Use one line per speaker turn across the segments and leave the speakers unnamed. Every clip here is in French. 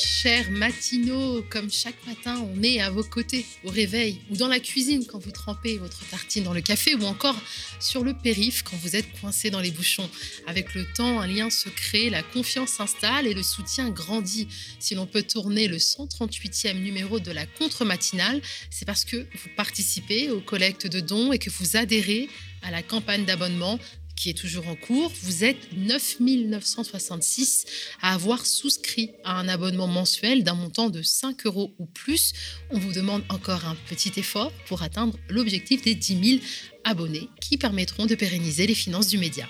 chers matinaux, comme chaque matin, on est à vos côtés, au réveil, ou dans la cuisine quand vous trempez votre tartine dans le café, ou encore sur le périph quand vous êtes coincé dans les bouchons. Avec le temps, un lien se crée, la confiance s'installe et le soutien grandit. Si l'on peut tourner le 138e numéro de la contre-matinale, c'est parce que vous participez aux collectes de dons et que vous adhérez à la campagne d'abonnement qui est toujours en cours. Vous êtes 9966 à avoir souscrit à un abonnement mensuel d'un montant de 5 euros ou plus. On vous demande encore un petit effort pour atteindre l'objectif des 10 000 abonnés qui permettront de pérenniser les finances du média.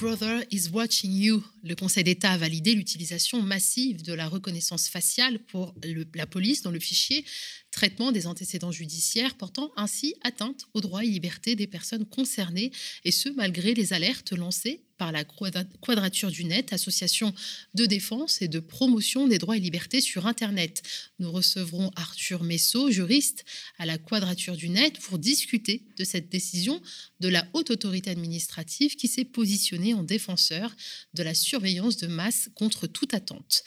Brother is watching you. Le Conseil d'État a validé l'utilisation massive de la reconnaissance faciale pour la police dans le fichier traitement des antécédents judiciaires, portant ainsi atteinte aux droits et libertés des personnes concernées, et ce malgré les alertes lancées par la Quadrature du Net, association de défense et de promotion des droits et libertés sur Internet. Nous recevrons Arthur Messot, juriste à la Quadrature du Net, pour discuter de cette décision de la haute autorité administrative qui s'est positionnée en défenseur de la surveillance de masse contre toute attente.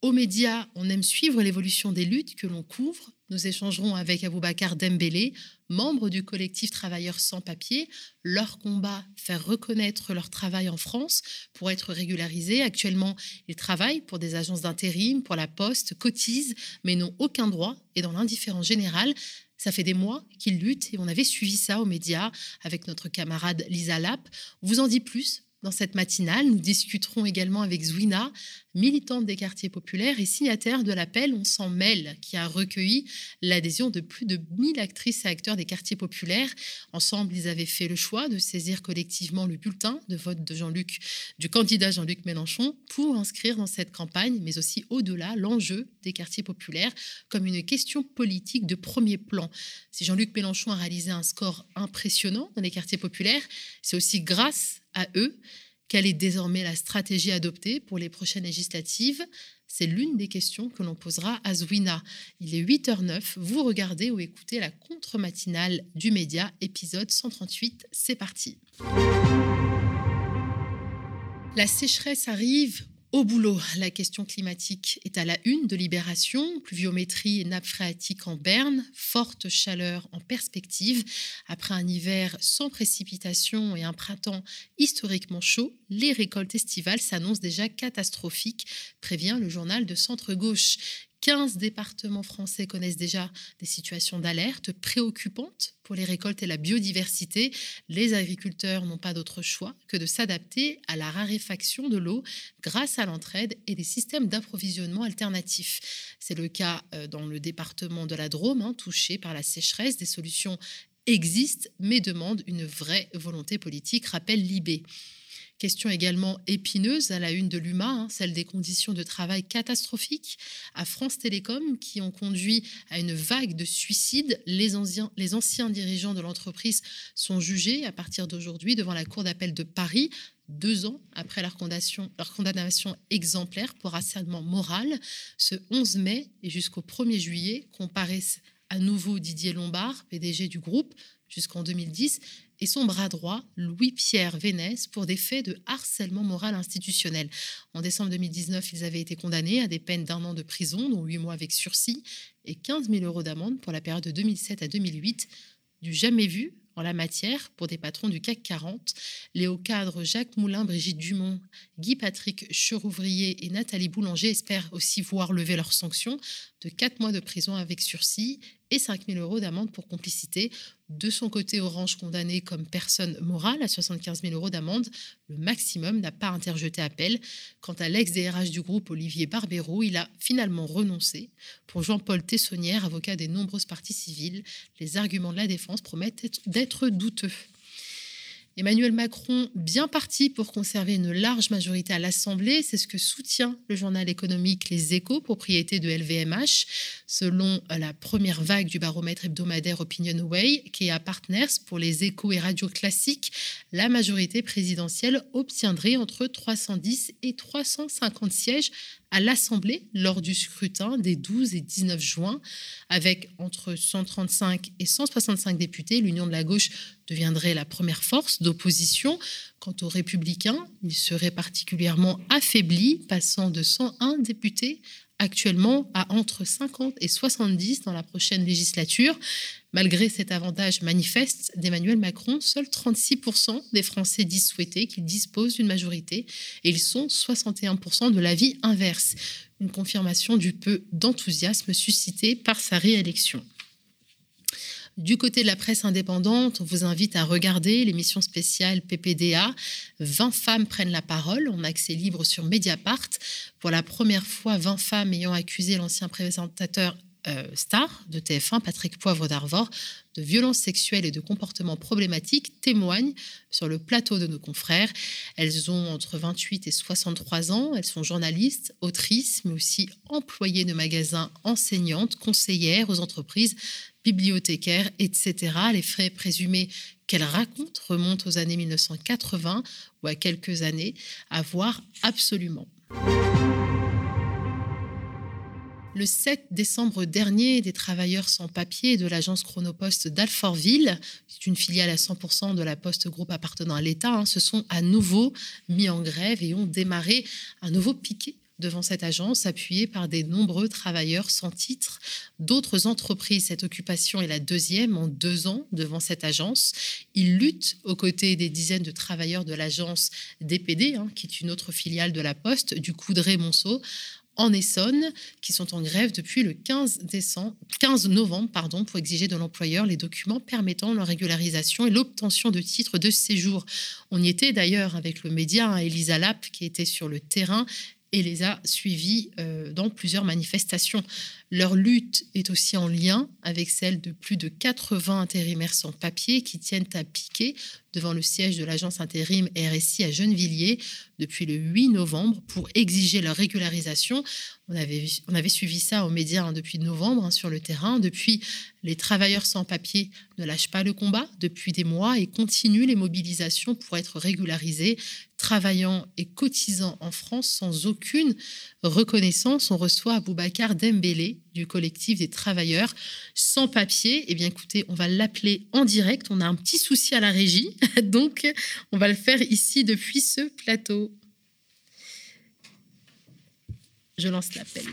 Aux médias, on aime suivre l'évolution des luttes que l'on couvre. Nous échangerons avec Aboubacar Dembélé, membre du collectif Travailleurs sans papier. Leur combat, faire reconnaître leur travail en France pour être régularisés. Actuellement, ils travaillent pour des agences d'intérim, pour la poste, cotisent, mais n'ont aucun droit et dans l'indifférence générale. Ça fait des mois qu'ils luttent et on avait suivi ça aux médias avec notre camarade Lisa Lapp. On vous en dit plus? Dans cette matinale, nous discuterons également avec Zouina, militante des quartiers populaires et signataire de l'appel On s'en mêle, qui a recueilli l'adhésion de plus de 1000 actrices et acteurs des quartiers populaires. Ensemble, ils avaient fait le choix de saisir collectivement le bulletin de vote de Jean-Luc, du candidat Jean-Luc Mélenchon, pour inscrire dans cette campagne, mais aussi au-delà, l'enjeu des quartiers populaires comme une question politique de premier plan. Si Jean-Luc Mélenchon a réalisé un score impressionnant dans les quartiers populaires, c'est aussi grâce à eux quelle est désormais la stratégie adoptée pour les prochaines législatives C'est l'une des questions que l'on posera à Zouina. Il est 8h09, vous regardez ou écoutez la contre-matinale du média, épisode 138, c'est parti. La sécheresse arrive au boulot, la question climatique est à la une de Libération. Pluviométrie et nappe phréatique en berne, forte chaleur en perspective. Après un hiver sans précipitation et un printemps historiquement chaud, les récoltes estivales s'annoncent déjà catastrophiques, prévient le journal de centre-gauche. 15 départements français connaissent déjà des situations d'alerte préoccupantes pour les récoltes et la biodiversité. Les agriculteurs n'ont pas d'autre choix que de s'adapter à la raréfaction de l'eau grâce à l'entraide et des systèmes d'approvisionnement alternatifs. C'est le cas euh, dans le département de la Drôme, hein, touché par la sécheresse. Des solutions existent, mais demandent une vraie volonté politique, rappelle Libé. Question également épineuse à la une de l'UMA, hein, celle des conditions de travail catastrophiques à France Télécom qui ont conduit à une vague de suicides. Les anciens, dirigeants de l'entreprise sont jugés à partir d'aujourd'hui devant la Cour d'appel de Paris deux ans après leur condamnation, leur condamnation exemplaire pour harcèlement moral. Ce 11 mai et jusqu'au 1er juillet comparaissent à nouveau Didier Lombard, PDG du groupe, jusqu'en 2010, et son bras droit, Louis-Pierre Vénès, pour des faits de harcèlement moral institutionnel. En décembre 2019, ils avaient été condamnés à des peines d'un an de prison, dont huit mois avec sursis, et 15 000 euros d'amende pour la période de 2007 à 2008, du jamais vu en la matière pour des patrons du CAC 40, les hauts cadres Jacques Moulin, Brigitte Dumont, Guy-Patrick Cherouvrier et Nathalie Boulanger espèrent aussi voir lever leurs sanctions de 4 mois de prison avec sursis et 5 000 euros d'amende pour complicité. De son côté, Orange, condamné comme personne morale à 75 000 euros d'amende, le maximum n'a pas interjeté appel. Quant à l'ex-DRH du groupe, Olivier Barbero, il a finalement renoncé. Pour Jean-Paul Tessonnière, avocat des nombreuses parties civiles, les arguments de la défense promettent d'être douteux. Emmanuel Macron bien parti pour conserver une large majorité à l'Assemblée, c'est ce que soutient le journal économique Les Échos, propriété de LVMH. Selon la première vague du baromètre hebdomadaire OpinionWay, qui est à Partners pour les échos et radios classiques, la majorité présidentielle obtiendrait entre 310 et 350 sièges à l'Assemblée lors du scrutin des 12 et 19 juin. Avec entre 135 et 165 députés, l'Union de la gauche deviendrait la première force d'opposition. Quant aux républicains, ils seraient particulièrement affaiblis, passant de 101 députés actuellement à entre 50 et 70 dans la prochaine législature. Malgré cet avantage manifeste d'Emmanuel Macron, seuls 36% des Français disent souhaiter qu'il dispose d'une majorité et ils sont 61% de l'avis inverse. Une confirmation du peu d'enthousiasme suscité par sa réélection. Du côté de la presse indépendante, on vous invite à regarder l'émission spéciale PPDA. 20 femmes prennent la parole en accès libre sur Mediapart. Pour la première fois, 20 femmes ayant accusé l'ancien présentateur euh, star de TF1, Patrick Poivre d'Arvor, de violences sexuelles et de comportements problématiques témoignent sur le plateau de nos confrères. Elles ont entre 28 et 63 ans. Elles sont journalistes, autrices, mais aussi employées de magasins, enseignantes, conseillères aux entreprises, bibliothécaires, etc. Les frais présumés qu'elles racontent remontent aux années 1980 ou à quelques années, à voir absolument. Le 7 décembre dernier, des travailleurs sans papier de l'agence Chronopost d'Alfortville, c'est une filiale à 100% de la Poste Groupe appartenant à l'État, hein, se sont à nouveau mis en grève et ont démarré un nouveau piquet devant cette agence, appuyée par des nombreux travailleurs sans titre d'autres entreprises. Cette occupation est la deuxième en deux ans devant cette agence. Ils luttent aux côtés des dizaines de travailleurs de l'agence DPD, hein, qui est une autre filiale de la Poste, du Coudray-Monceau, en Essonne qui sont en grève depuis le 15, décembre, 15 novembre pardon, pour exiger de l'employeur les documents permettant leur régularisation et l'obtention de titres de séjour. On y était d'ailleurs avec le média hein, Elisa Lapp qui était sur le terrain et les a suivis euh, dans plusieurs manifestations. Leur lutte est aussi en lien avec celle de plus de 80 intérimaires sans papier qui tiennent à piquer devant le siège de l'agence intérim RSI à Gennevilliers depuis le 8 novembre pour exiger leur régularisation. On avait, suivi ça aux médias hein, depuis novembre hein, sur le terrain. Depuis, les travailleurs sans papier ne lâchent pas le combat depuis des mois et continuent les mobilisations pour être régularisés, travaillant et cotisant en France sans aucune reconnaissance. On reçoit Aboubacar Dembélé du collectif des travailleurs sans papier. Eh bien, écoutez, on va l'appeler en direct. On a un petit souci à la régie, donc on va le faire ici depuis ce plateau. Je lance l'appel.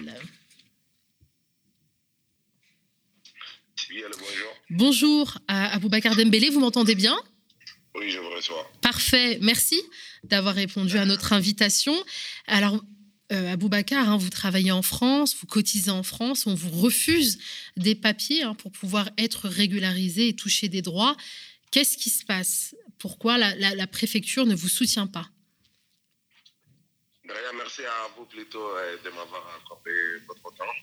Oui, bonjour.
Bonjour à Aboubacar Dembélé, vous m'entendez bien?
Oui, je vous reçois.
Parfait, merci d'avoir répondu à notre invitation. Alors, euh, Aboubacar, hein, vous travaillez en France, vous cotisez en France, on vous refuse des papiers hein, pour pouvoir être régularisé et toucher des droits. Qu'est-ce qui se passe? Pourquoi la, préfecture ne vous soutient pas?
Merci à vous plutôt euh, de m'avoir accordé votre temps.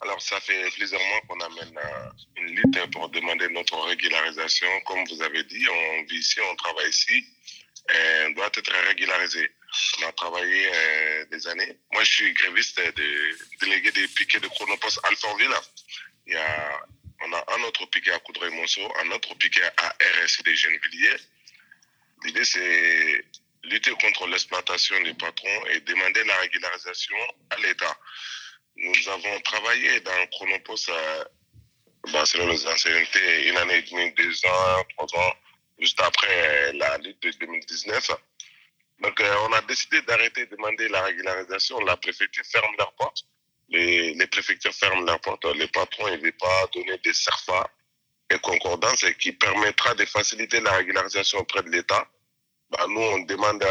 Alors, ça fait plusieurs mois qu'on amène euh, une lutte pour demander notre régularisation. Comme vous avez dit, on vit ici, on travaille ici, on doit être régularisé. On a travaillé euh, des années. Moi, je suis gréviste de, délégué des piquets de Chronopost Alfortville. Il y a, on a un autre piquet à Coudray-Monceau, un autre piquet à RSI des Gennevilliers. L'idée, c'est lutter contre l'exploitation des patrons et demander la régularisation à l'État. Nous avons travaillé dans Chronopost, euh, bah, selon les anciennetés, une année et demie, deux ans, trois ans, juste après la lutte de 2019. Donc, euh, on a décidé d'arrêter de demander la régularisation. La préfecture ferme leurs portes. Les, les préfectures ferment leurs portes. Les patrons ne veulent pas donner des CERFA et concordances qui permettra de faciliter la régularisation auprès de l'État. Bah, nous, on demande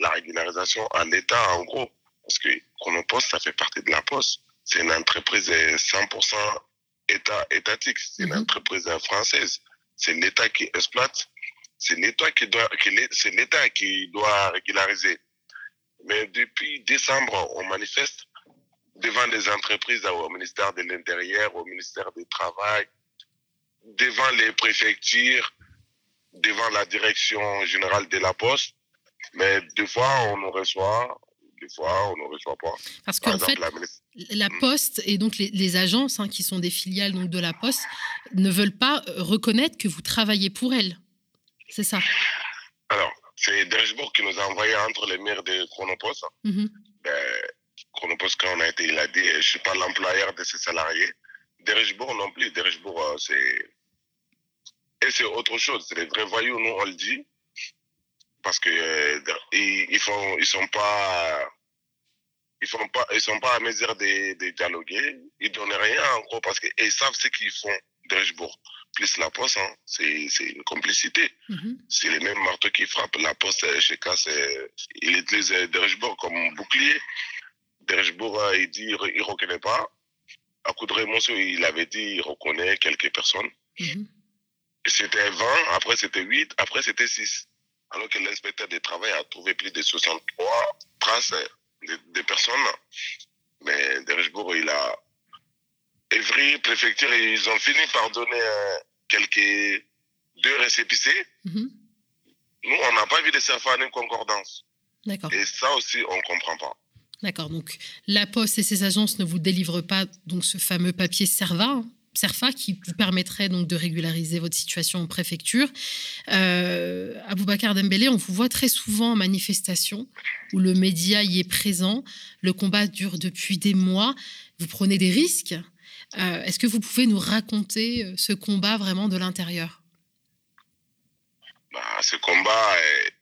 la régularisation à l'État, en gros, parce que Chronopost, ça fait partie de la Poste. C'est une entreprise 100% état, étatique. C'est une mhm. entreprise française. C'est l'État qui exploite c'est l'État qui doit, c'est l'État qui doit régulariser. Mais depuis décembre, on manifeste devant des entreprises, au ministère de l'Intérieur, au ministère du Travail, devant les préfectures, devant la direction générale de la Poste. Mais deux fois, on nous reçoit des fois, on ne reçoit pas.
Parce qu'en fait, la, hmm. Poste et donc les, agences hein, qui sont des filiales donc, de la Poste ne veulent pas reconnaître que vous travaillez pour elles. C'est ça
Alors, c'est Derechbourg qui nous a envoyé entre les maires de Chronopost. Mm Chronopost, quand on a été, il a dit Je ne suis pas l'employeur de ses salariés. Derechbourg non plus. Derechbourg, euh, c'est. Et c'est autre chose. C'est les vrais voyous, nous, on le dit parce que euh, ils, font ils sont pas ils font pas ils sont pas à mesure de, de dialoguer ils donnent rien en gros parce que ils savent ce qu'ils font Derechbourg plus la poste hein, c'est c'est une complicité mm-hmm. c'est les mêmes marteaux qui frappent la poste euh, chez Casse il utilise Derechbourg comme bouclier Derechbourg euh, il dit il reconnaît pas à coup de il avait dit il reconnaît quelques personnes mm-hmm. c'était 20 après c'était 8 après c'était 6 alors que l'inspecteur du travail a trouvé plus de 63 traces de, personnes. Mais Derechbourg, il a. Évry, préfecture, ils ont fini par donner euh, quelques deux récépissés. Mhm. Nous, on n'a pas vu de faire une concordance. D'accord. Et ça aussi, on ne comprend pas.
D'accord. Donc, la Poste et ses agences ne vous délivrent pas donc ce fameux papier Serva, hein, CERFA qui vous permettrait donc de régulariser votre situation en préfecture. Euh, Aboubacar Dembélé, on vous voit très souvent en manifestation où le média y est présent. Le combat dure depuis des mois. Vous prenez des risques. Euh, est-ce que vous pouvez nous raconter euh, ce combat vraiment de l'intérieur?
Bah, Ce combat,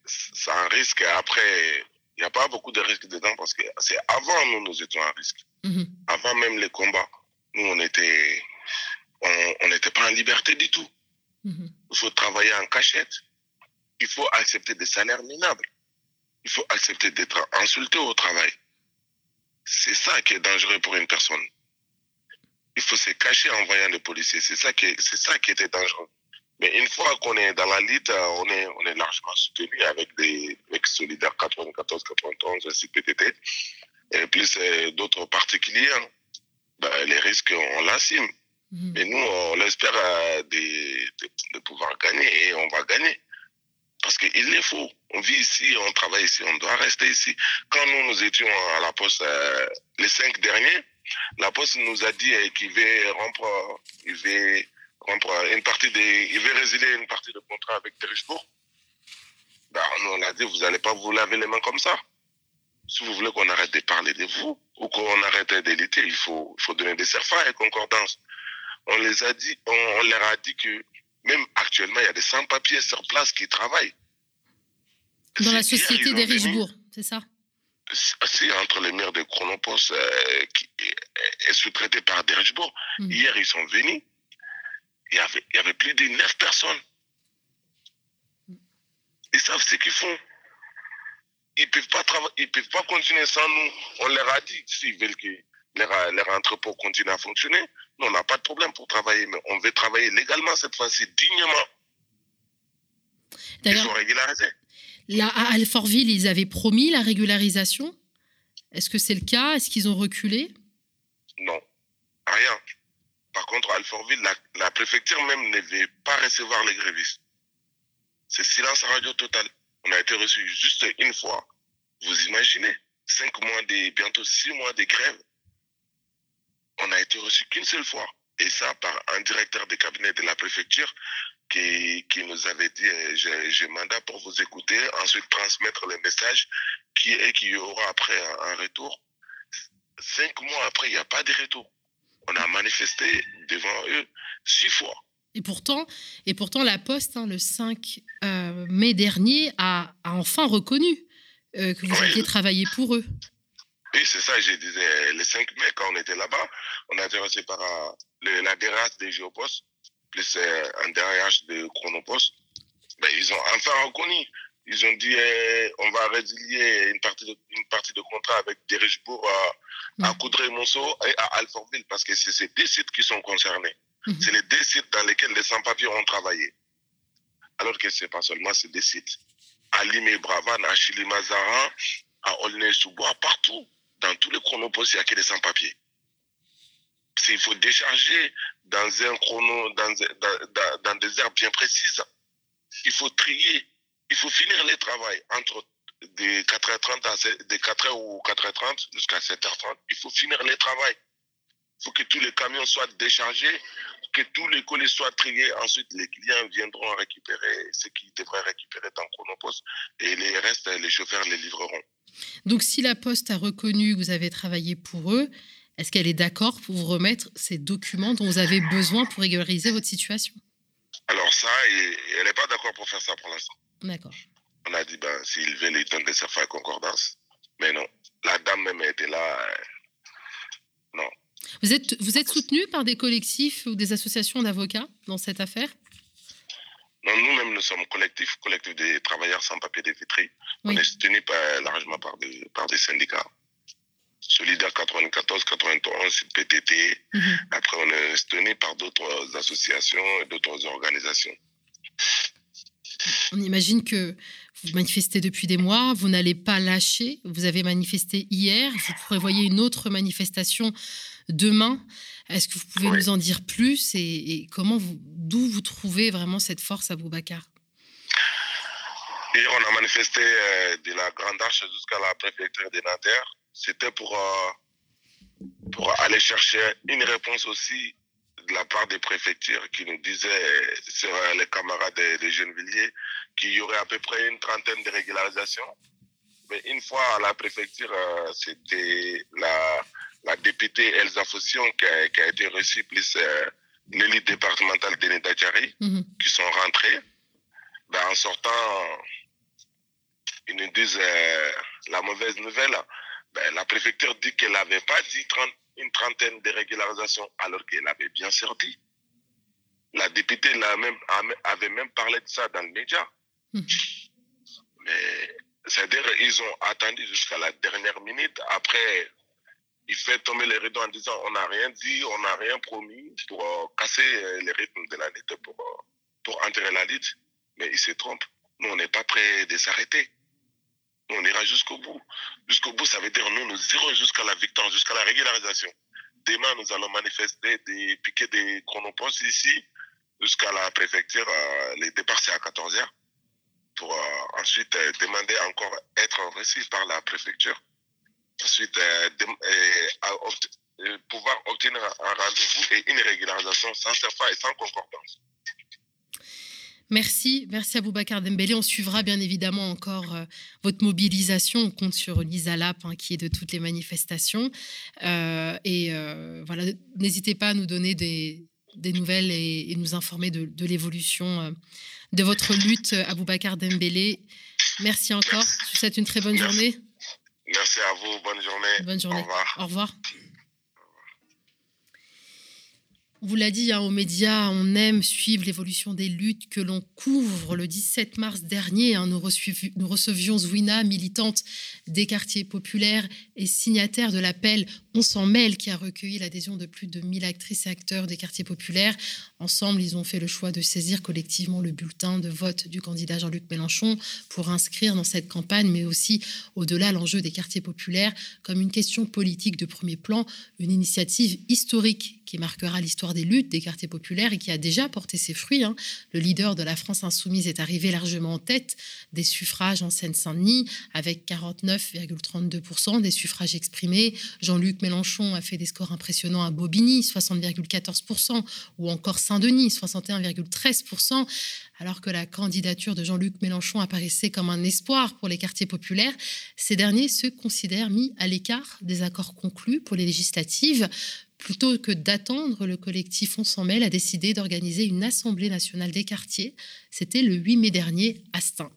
c'est un risque. Après, il n'y a pas beaucoup de risques dedans parce que c'est avant nous, nous étions à risque. Mhm. Avant même les combats, nous, on était on n'était pas en liberté du tout. Mhm. Il faut travailler en cachette. Il faut accepter des salaires minables. Il faut accepter d'être insulté au travail. C'est ça qui est dangereux pour une personne. Il faut se cacher en voyant les policiers. C'est ça qui, c'est ça qui était dangereux. Mais une fois qu'on est dans la lutte, on est, on est largement soutenu avec des mecs solidaires 94, 91, CPTT, et plus euh, d'autres particuliers. Ben, les risques, on l'assume. Mhm. Mais nous, on espère euh, de, pouvoir gagner et on va gagner. Parce qu'il les faut. On vit ici, on travaille ici, on doit rester ici. Quand nous, nous étions à la poste euh, les cinq derniers, la poste nous a dit euh, qu'il veut rompre, il veut rompre une partie des, il veut résilier une partie de contrat avec Terrichbourg. Ben, nous, on a dit, vous n'allez pas vous laver les mains comme ça. Si vous voulez qu'on arrête de parler de vous ou qu'on arrête d'éliter, il faut, il faut donner des serfs et concordances on les a dit, on, leur a dit que même actuellement, il y a des sans-papiers sur place qui travaillent.
Dans la société des Richebourg, c'est ça?
Si, entre les maires de Chronopost euh, qui est, sous-traité par des Richebourg. Hmm. Hier, ils sont venus. Il y avait, il y avait plus de neuf personnes. Ils savent ce qu'ils font. Ils peuvent pas ils peuvent pas continuer sans nous. On leur a dit s'ils veulent que leur, leur entrepôt continue à fonctionner, nous, on n'a pas de problème pour travailler, mais on veut travailler légalement cette fois-ci, dignement.
D'ailleurs, Là, à Alfortville, ils avaient promis la régularisation. Est-ce que c'est le cas? Est-ce qu'ils ont reculé?
Non, rien. Par contre, à Alfortville, la, préfecture même ne veut pas recevoir les grévistes. C'est silence radio total. On a été reçu juste une fois. Vous imaginez? Cinq mois, de, bientôt six mois de grève on n'a été reçu qu'une seule fois. Et ça par un directeur de cabinet de la préfecture qui, qui nous avait dit euh, j'ai mandat pour vous écouter, ensuite transmettre le message qui, et qui y aura après un, retour. Cinq mois après, il n'y a pas de retour. On a manifesté devant eux six fois.
Et pourtant, et pourtant la Poste, hein, le 5 euh, mai dernier, a, a enfin reconnu euh, que vous aviez travaillé pour eux.
Oui, c'est ça, je disais, le 5 mai, quand on était là-bas, on a été reçu par euh, la DRH des Géopost, plus euh, un DRH de Chronopost. Ben, ils ont enfin reconnu. Ils ont dit, euh, on va résilier une partie de, une partie de contrat avec Dirichebourg à, à mm. Coudray-Monceau et à Alfortville, parce que c'est ces deux sites qui sont concernés. Mm-hmm. C'est les deux sites dans lesquels les sans-papiers ont travaillé. Alors que c'est pas seulement ces deux sites. À Limé Bravan, à Chili-Mazarin, à Aulnay-sous-Bois, partout dans tous les chronopostes, il n'y a que des sans-papiers. Il faut décharger dans un chrono, dans, dans, des heures bien précises. Il faut trier. Il faut finir le travail entre de 4h30 à de 4h ou 4h30 jusqu'à 7h30, il faut finir les travaux. Il faut que tous les camions soient déchargés, que tous les colis soient triés. Ensuite, les clients viendront récupérer ce qu'ils devraient récupérer dans Chronopost et les restes, les chauffeurs les livreront.
Donc, si la Poste a reconnu que vous avez travaillé pour eux, est-ce qu'elle est d'accord pour vous remettre ces documents dont vous avez besoin pour régulariser votre situation?
Alors ça, elle n'est pas d'accord pour faire ça pour l'instant.
D'accord.
On a dit, ben, s'il veut, il donne des affaires concordance. Mais non, la dame même était là. Euh, non.
Vous êtes, vous êtes soutenu par des collectifs ou des associations d'avocats dans cette affaire?
Non, nous-mêmes, nous sommes collectifs, collectif des travailleurs sans papier des vitrines. On est soutenu largement par des, par des syndicats. Solidaire 94, 91, PTT. Après, on est soutenu par d'autres associations et d'autres organisations.
On imagine que vous manifestez depuis des mois, vous n'allez pas lâcher. Vous avez manifesté hier, vous prévoyez une autre manifestation demain. Est-ce que vous pouvez nous en dire plus et, comment vous, d'où vous trouvez vraiment cette force à Boubacar?
Hier, on a manifesté euh, de la Grande Arche jusqu'à la préfecture de Nanterre. C'était pour, euh, pour aller chercher une réponse aussi de la part des préfectures qui nous disaient sur les camarades des, jeunes villiers qu'il y aurait à peu près une trentaine de régularisations. Mais une fois à la préfecture, euh, c'était la, la députée Elsa Fossion qui a, été reçue, plus euh, l'élite départementale de mm qui sont rentrés. Ben, en sortant, ils nous disent euh, la mauvaise nouvelle. Ben, la préfecture dit qu'elle n'avait pas dit 30, une trentaine de régularisations alors qu'elle avait bien sorti. La députée même, avait même parlé de ça dans le média. Mhm. Mais c'est-à-dire ils ont attendu jusqu'à la dernière minute. Après, il fait tomber les rideaux en disant on n'a rien dit, on n'a rien promis pour euh, casser euh, les rythmes de la lutte, pour, euh, pour enterrer la lutte. Mais il se trompe. Nous, on n'est pas prêts de s'arrêter. On ira jusqu'au bout. Jusqu'au bout, ça veut dire nous, nous irons jusqu'à la victoire, jusqu'à la régularisation. Demain, nous allons manifester, des, piquer des chronopostes ici, jusqu'à la préfecture. Euh, les départs, c'est à 14h. Pour euh, ensuite euh, demander encore être reçu par la préfecture. Ensuite, pouvoir obtenir un rendez-vous et une régularisation sans CFA et sans concordance.
Merci, merci à vous, Bakar Dembélé. On suivra bien évidemment encore euh, votre mobilisation. On compte sur Lisa Lap, hein, qui est de toutes les manifestations. Euh, et euh, voilà, n'hésitez pas à nous donner des, nouvelles et, nous informer de, l'évolution de votre lutte, à Bakar Dembélé. Merci encore. Je vous souhaite une très bonne journée.
Merci à vous. Bonne journée.
Bonne journée. Au revoir. Au revoir vous l'a dit, hein, aux médias, on aime suivre l'évolution des luttes que l'on couvre. Le 17 mars dernier, hein, nous, recevions Zwina, militante des quartiers populaires et signataire de l'appel On s'en mêle, qui a recueilli l'adhésion de plus de 1000 actrices et acteurs des quartiers populaires. Ensemble, ils ont fait le choix de saisir collectivement le bulletin de vote du candidat Jean-Luc Mélenchon pour inscrire dans cette campagne, mais aussi au-delà l'enjeu des quartiers populaires comme une question politique de premier plan, une initiative historique qui marquera l'histoire des luttes des quartiers populaires et qui a déjà porté ses fruits. Hein. Le leader de la France insoumise est arrivé largement en tête des suffrages en Seine-Saint-Denis avec 49,32% des suffrages exprimés. Jean-Luc Mélenchon a fait des scores impressionnants à Bobigny, 60,14%, ou encore Saint-Denis, 61,13%, alors que la candidature de Jean-Luc Mélenchon apparaissait comme un espoir pour les quartiers populaires. Ces derniers se considèrent mis à l'écart des accords conclus pour les législatives. Plutôt que d'attendre, le collectif On s'en mêle a décidé d'organiser une Assemblée nationale des quartiers. C'était le 8 mai dernier à Stein.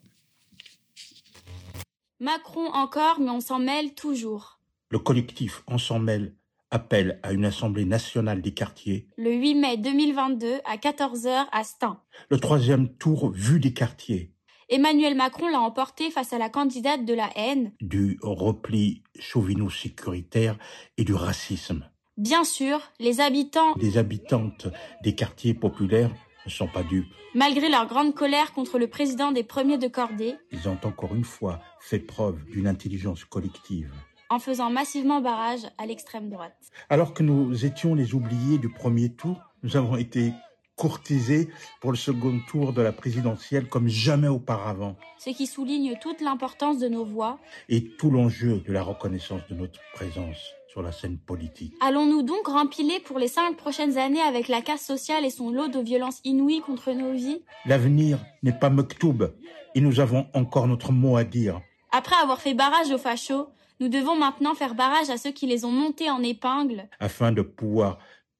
Macron encore, mais on s'en mêle toujours.
Le collectif On s'en mêle appelle à une Assemblée nationale des quartiers.
Le 8 mai 2022 à 14h à Stein.
Le troisième tour vu des quartiers.
Emmanuel Macron l'a emporté face à la candidate de la haine,
du repli chauvino-sécuritaire et du racisme.
Bien sûr, les habitants...
Les habitantes des quartiers populaires ne sont pas dupes.
Malgré leur grande colère contre le président des premiers de cordée,
ils ont encore une fois fait preuve d'une intelligence collective.
En faisant massivement barrage à l'extrême droite.
Alors que nous étions les oubliés du premier tour, nous avons été courtisés pour le second tour de la présidentielle comme jamais auparavant.
Ce qui souligne toute l'importance de nos voix.
Et tout l'enjeu de la reconnaissance de notre présence sur la scène politique.
Allons-nous donc rempiler pour les cinq prochaines années avec la casse sociale et son lot de violences inouïes contre nos vies?
L'avenir n'est pas Mektoub et nous avons encore notre mot à dire.
Après avoir fait barrage aux fachos, nous devons maintenant faire barrage à ceux qui les ont montés en épingle.
Afin de pouvoir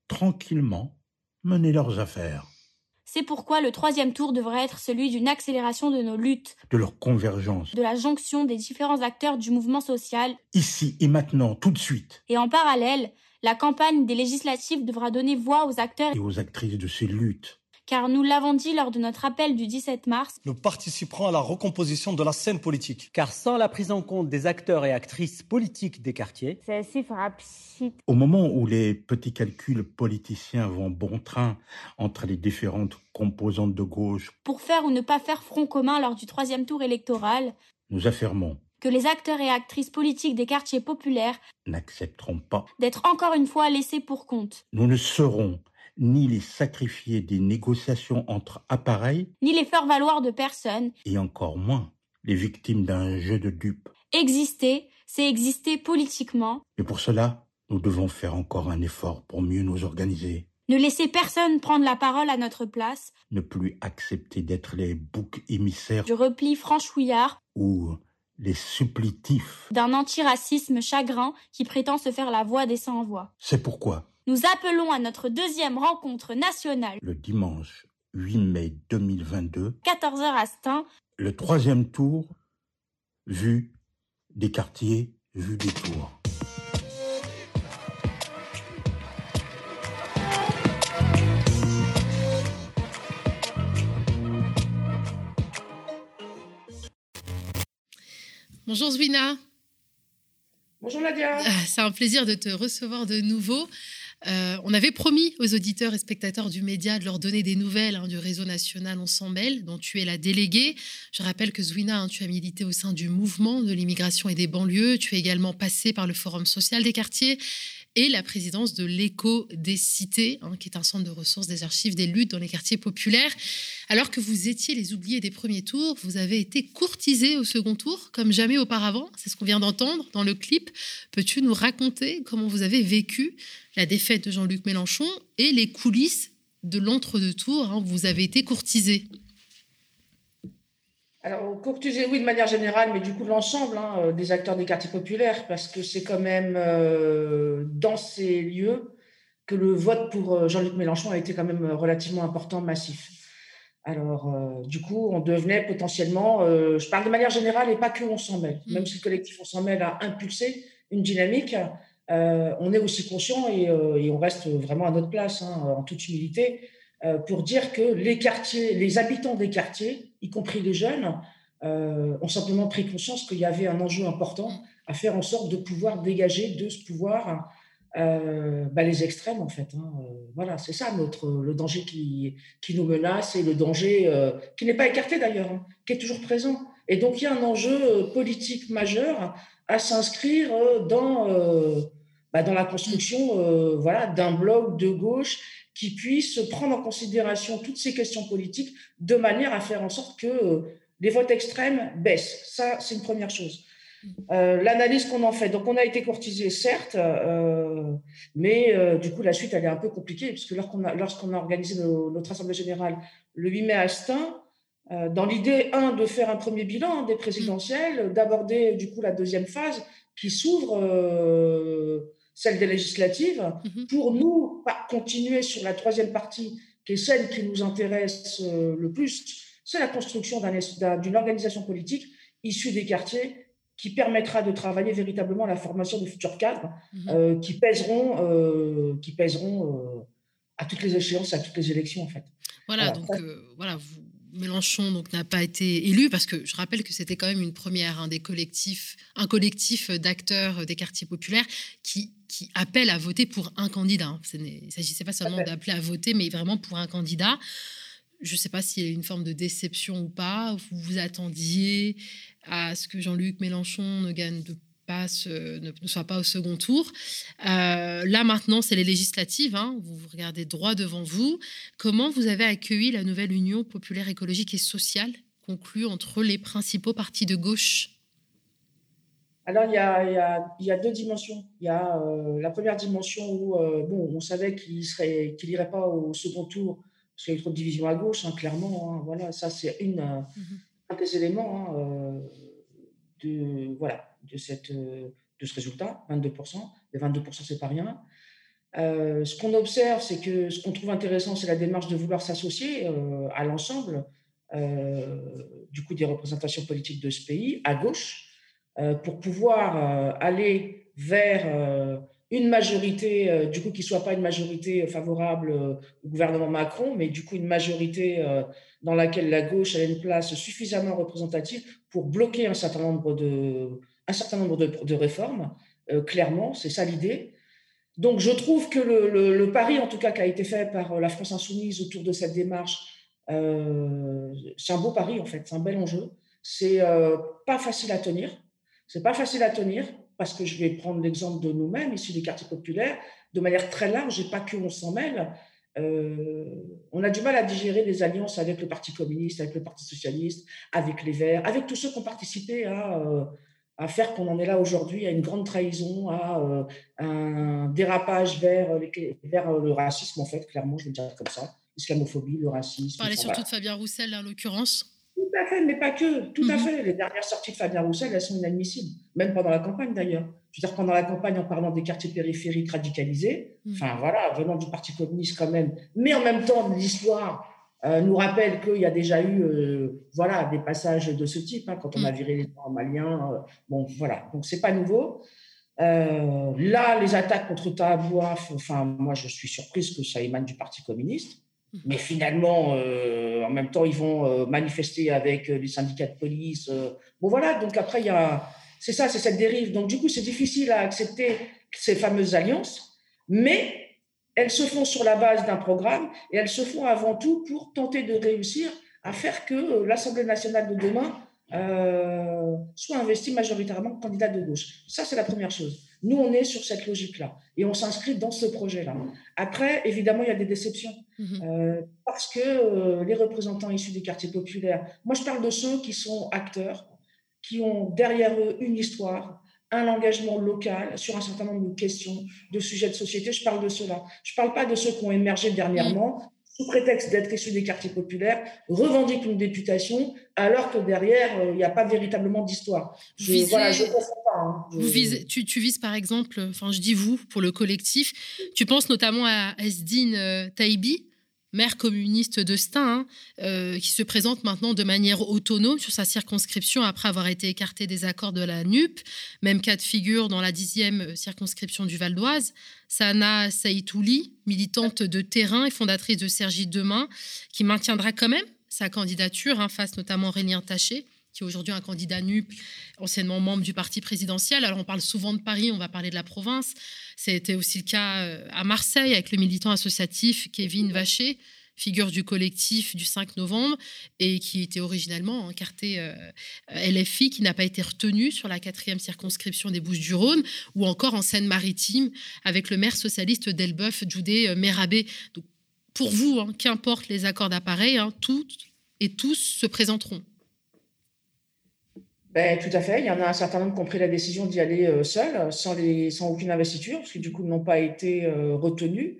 tranquillement mener leurs affaires.
C'est pourquoi le troisième tour devrait être celui d'une accélération de nos luttes,
de leur convergence,
de la jonction des différents acteurs du mouvement social,
ici et maintenant, tout de suite.
Et en parallèle, la campagne des législatives devra donner voix aux acteurs
et aux actrices de ces luttes
car nous l'avons dit lors de notre appel du 17 mars,
nous participerons à la recomposition de la scène politique.
Car sans la prise en compte des acteurs et actrices politiques des quartiers,
au moment où les petits calculs politiciens vont bon train entre les différentes composantes de gauche,
pour faire ou ne pas faire front commun lors du troisième tour électoral,
nous affirmons
que les acteurs et actrices politiques des quartiers populaires
n'accepteront pas
d'être encore une fois laissés pour compte.
Nous ne serons ni les sacrifiés des négociations entre appareils,
ni les faire valoir de personnes,
et encore moins les victimes d'un jeu de dupes.
Exister, c'est exister politiquement.
Et pour cela, nous devons faire encore un effort pour mieux nous organiser.
Ne laisser personne prendre la parole à notre place.
Ne plus accepter d'être les boucs émissaires
du repli franchouillard
ou les supplitifs
d'un antiracisme chagrin qui prétend se faire la voix des sans-voix.
C'est pourquoi
nous appelons à notre deuxième rencontre nationale
le dimanche 8 mai 2022,
14h à Stein,
le troisième tour, vu des quartiers, vu des tours.
Bonjour Zwina.
Bonjour Nadia.
Ah, c'est un plaisir de te recevoir de nouveau. Euh, on avait promis aux auditeurs et spectateurs du média de leur donner des nouvelles hein, du réseau national On s'en mêle, dont tu es la déléguée. Je rappelle que Zwina, hein, tu as milité au sein du mouvement de l'immigration et des banlieues. Tu es également passée par le Forum social des quartiers et la présidence de l'Écho des Cités, hein, qui est un centre de ressources des archives des luttes dans les quartiers populaires. Alors que vous étiez les oubliés des premiers tours, vous avez été courtisés au second tour, comme jamais auparavant. C'est ce qu'on vient d'entendre dans le clip. Peux-tu nous raconter comment vous avez vécu la défaite de Jean-Luc Mélenchon et les coulisses de l'entre-deux tours où vous avez été courtisés?
Alors, courtiser, oui, de manière générale, mais du coup, l'ensemble hein, euh, des acteurs des quartiers populaires, parce que c'est quand même euh, dans ces lieux que le vote pour euh, Jean-Luc Mélenchon a été quand même relativement important, massif. Alors, du coup, on devenait potentiellement, je parle de manière générale et pas que on s'en mêle, mmh. même si le collectif on s'en mêle a impulsé une dynamique, on est aussi conscient et, on reste vraiment à notre place, hein, en toute humilité, pour dire que les quartiers, les habitants des quartiers, y compris les jeunes, euh, ont simplement pris conscience qu'il y avait un enjeu important à faire en sorte de pouvoir dégager de ce pouvoir euh, bah, les extrêmes, en fait. Hein. voilà, c'est ça notre, le danger qui, qui nous menace et le danger qui n'est pas écarté d'ailleurs, hein, qui est toujours présent. Et donc, il y a un enjeu politique majeur à s'inscrire dans, bah, dans la construction voilà, d'un bloc de gauche qui puisse prendre en considération toutes ces questions politiques de manière à faire en sorte que euh, les votes extrêmes baissent. Ça, c'est une première chose. Euh, l'analyse qu'on en fait. Donc, on a été courtisé, certes, euh, mais du coup, la suite, elle est un peu compliquée, puisque lorsqu'on a, lorsqu'on a organisé notre Assemblée générale le 8 mai à Stein, dans l'idée, un, de faire un premier bilan des présidentielles, d'aborder du coup la deuxième phase qui s'ouvre celle des législatives, mhm. pour nous continuer sur la troisième partie, qui est celle qui nous intéresse euh, le plus, c'est la construction d'une organisation politique issue des quartiers qui permettra de travailler véritablement la formation de futurs cadres mhm. euh, qui pèseront, euh, qui pèseront à toutes les échéances, à toutes les élections en fait.
Voilà, donc voilà, vous, Mélenchon donc n'a pas été élu parce que je rappelle que c'était quand même une première un des collectifs, un collectif d'acteurs des quartiers populaires qui qui appelle à voter pour un candidat. Il ne s'agissait pas seulement d'appeler à voter, mais vraiment pour un candidat. Je ne sais pas s'il y a une forme de déception ou pas. Vous vous attendiez à ce que Jean-Luc Mélenchon ne gagne pas ne, soit pas au second tour. là maintenant, c'est les législatives. Hein. vous, vous regardez droit devant vous. Comment vous avez accueilli la nouvelle Union populaire écologique et sociale conclue entre les principaux partis de gauche?
Alors, il y, a, il, y a, deux dimensions. Il y a euh, la première dimension où euh, bon, on savait qu'il n'irait pas au second tour parce qu'il y a eu trop de divisions à gauche, hein, clairement. Hein. voilà, ça, c'est une, euh, mm-hmm. un des éléments hein, de, voilà, de, de ce résultat, 22%. Les 22%, c'est pas rien. ce qu'on observe, c'est que ce qu'on trouve intéressant, c'est la démarche de vouloir s'associer à l'ensemble du coup des représentations politiques de ce pays, à gauche. Euh, pour pouvoir euh, aller vers euh, une majorité, du coup, qui ne soit pas une majorité favorable au gouvernement Macron, mais du coup une majorité dans laquelle la gauche a une place suffisamment représentative pour bloquer un certain nombre de, un certain nombre de, réformes. clairement, c'est ça l'idée. Donc, je trouve que le, pari, en tout cas, qui a été fait par la France insoumise autour de cette démarche, c'est un beau pari, en fait, c'est un bel enjeu. C'est pas facile à tenir. C'est pas facile à tenir parce que je vais prendre l'exemple de nous-mêmes, ici des quartiers populaires, de manière très large et pas que on s'en mêle. Euh, on a du mal à digérer les alliances avec le Parti communiste, avec le Parti socialiste, avec les Verts, avec tous ceux qui ont participé à, euh, à faire qu'on en est là aujourd'hui, à une grande trahison, à euh, un dérapage vers, vers le racisme, en fait, clairement, je vais le dire comme ça, l'islamophobie, le racisme.
Parlez surtout de Fabien Roussel, en l'occurrence
tout à fait, mais pas que. Tout à mhm. fait. Les dernières sorties de Fabien Roussel, elles sont inadmissibles. Même pendant la campagne, d'ailleurs. Je veux dire, pendant la campagne, en parlant des quartiers périphériques radicalisés, mhm. enfin voilà, venant du Parti communiste quand même, mais en même temps, l'histoire euh, nous rappelle qu'il y a déjà eu euh, voilà, des passages de ce type, hein, quand on a mhm. viré les gens maliens. Euh, bon, voilà. Donc, c'est pas nouveau. là, les attaques contre Tahabouaf, enfin, moi, je suis surprise que ça émane du Parti communiste. Mais finalement, euh, en même temps, ils vont euh, manifester avec euh, les syndicats de police. Bon, voilà, donc après, il y a. C'est ça, c'est cette dérive. Donc, du coup, c'est difficile à accepter ces fameuses alliances, mais elles se font sur la base d'un programme et elles se font avant tout pour tenter de réussir à faire que l'Assemblée nationale de demain soit investie majoritairement candidat de gauche. Ça, c'est la première chose. Nous, on est sur cette logique-là et on s'inscrit dans ce projet-là. Après, évidemment, il y a des déceptions mhm. euh, parce que euh, les représentants issus des quartiers populaires, moi, je parle de ceux qui sont acteurs, qui ont derrière eux une histoire, un engagement local sur un certain nombre de questions, de sujets de société. Je parle de ceux-là. Je ne parle pas de ceux qui ont émergé dernièrement, sous prétexte d'être issus des quartiers populaires, revendiquent une députation, alors que derrière, euh, il n'y a pas véritablement d'histoire.
Voilà, je comprends pas. Hein. Vous tu, tu, vises par exemple, enfin je dis vous, pour le collectif, tu penses notamment à Esdine euh, Taïbi, maire communiste de Stein, hein, euh, qui se présente maintenant de manière autonome sur sa circonscription après avoir été écarté des accords de la NUP. Même cas de figure dans la dixième circonscription du Val d'Oise. Sana Saïtouli, militante de terrain et fondatrice de Sergi Demain, qui maintiendra quand même sa candidature hein, face notamment Aurélien Taché qui est aujourd'hui un candidat NUP, anciennement membre du parti présidentiel. Alors on parle souvent de Paris, on va parler de la province. C'était aussi le cas euh, à Marseille avec le militant associatif Kevin Vacher, figure du collectif du 5 novembre et qui était originellement encarté euh, LFI, qui n'a pas été retenu sur la quatrième circonscription des Bouches-du-Rhône, ou encore en Seine-Maritime avec le maire socialiste d'Elbeuf, Djoudé euh, Merabé. Donc, pour vous, hein, qu'importe les accords d'appareil, hein, toutes et tous se présenteront.
Ben, tout à fait. Il y en a un certain nombre qui ont pris la décision d'y aller euh, seuls, sans, les, sans aucune investiture, parce que du coup, ils n'ont pas été euh, retenus.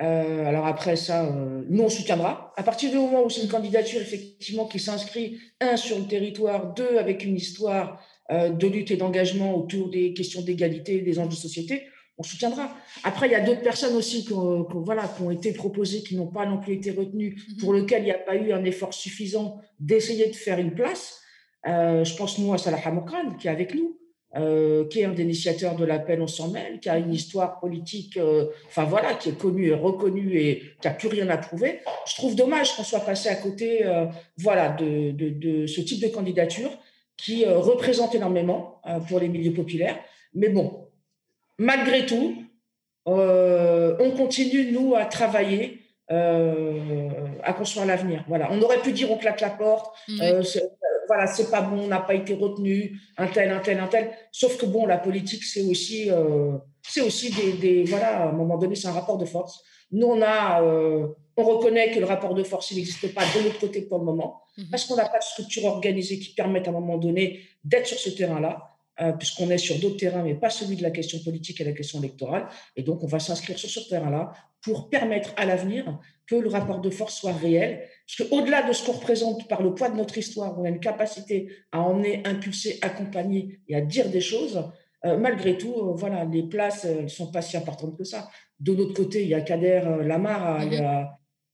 Euh, alors après ça, nous, on soutiendra. À partir du moment où c'est une candidature, effectivement, qui s'inscrit, un, sur le territoire, deux, avec une histoire de lutte et d'engagement autour des questions d'égalité, des enjeux de société, on soutiendra. Après, il y a d'autres personnes aussi qui ont, voilà, qui ont été proposées, qui n'ont pas non plus été retenues, mm-hmm. pour lesquelles il n'y a pas eu un effort suffisant d'essayer de faire une place. Euh, je pense, nous, à Salah Hamokran, qui est avec nous, euh, qui est un des initiateurs de l'appel On s'en mêle, qui a une histoire politique, euh, enfin voilà, qui est connue et reconnue et qui n'a plus rien à prouver. Je trouve dommage qu'on soit passé à côté voilà, de, de, de, ce type de candidature qui représente énormément pour les milieux populaires. Mais bon, malgré tout, on continue, nous, à travailler. à construire l'avenir. Voilà. On aurait pu dire on claque la porte, voilà, c'est pas bon, on n'a pas été retenu, un tel, un tel, un tel. Sauf que bon, la politique, c'est aussi, euh, c'est aussi des, des, voilà, à un moment donné, c'est un rapport de force. Nous, on a, euh, on reconnaît que le rapport de force, il n'existe pas de l'autre côté pour le moment, mhm. parce qu'on n'a pas de structure organisée qui permette à un moment donné d'être sur ce terrain-là. Euh, puisqu'on est sur d'autres terrains, mais pas celui de la question politique et la question électorale. Et donc, on va s'inscrire sur ce terrain-là pour permettre à l'avenir que le rapport de force soit réel. Parce qu'au-delà de ce qu'on représente par le poids de notre histoire, on a une capacité à emmener, impulser, accompagner et à dire des choses, euh, malgré tout, euh, voilà, les places ne sont pas si importantes que ça. De l'autre côté, il y a Kader Lamar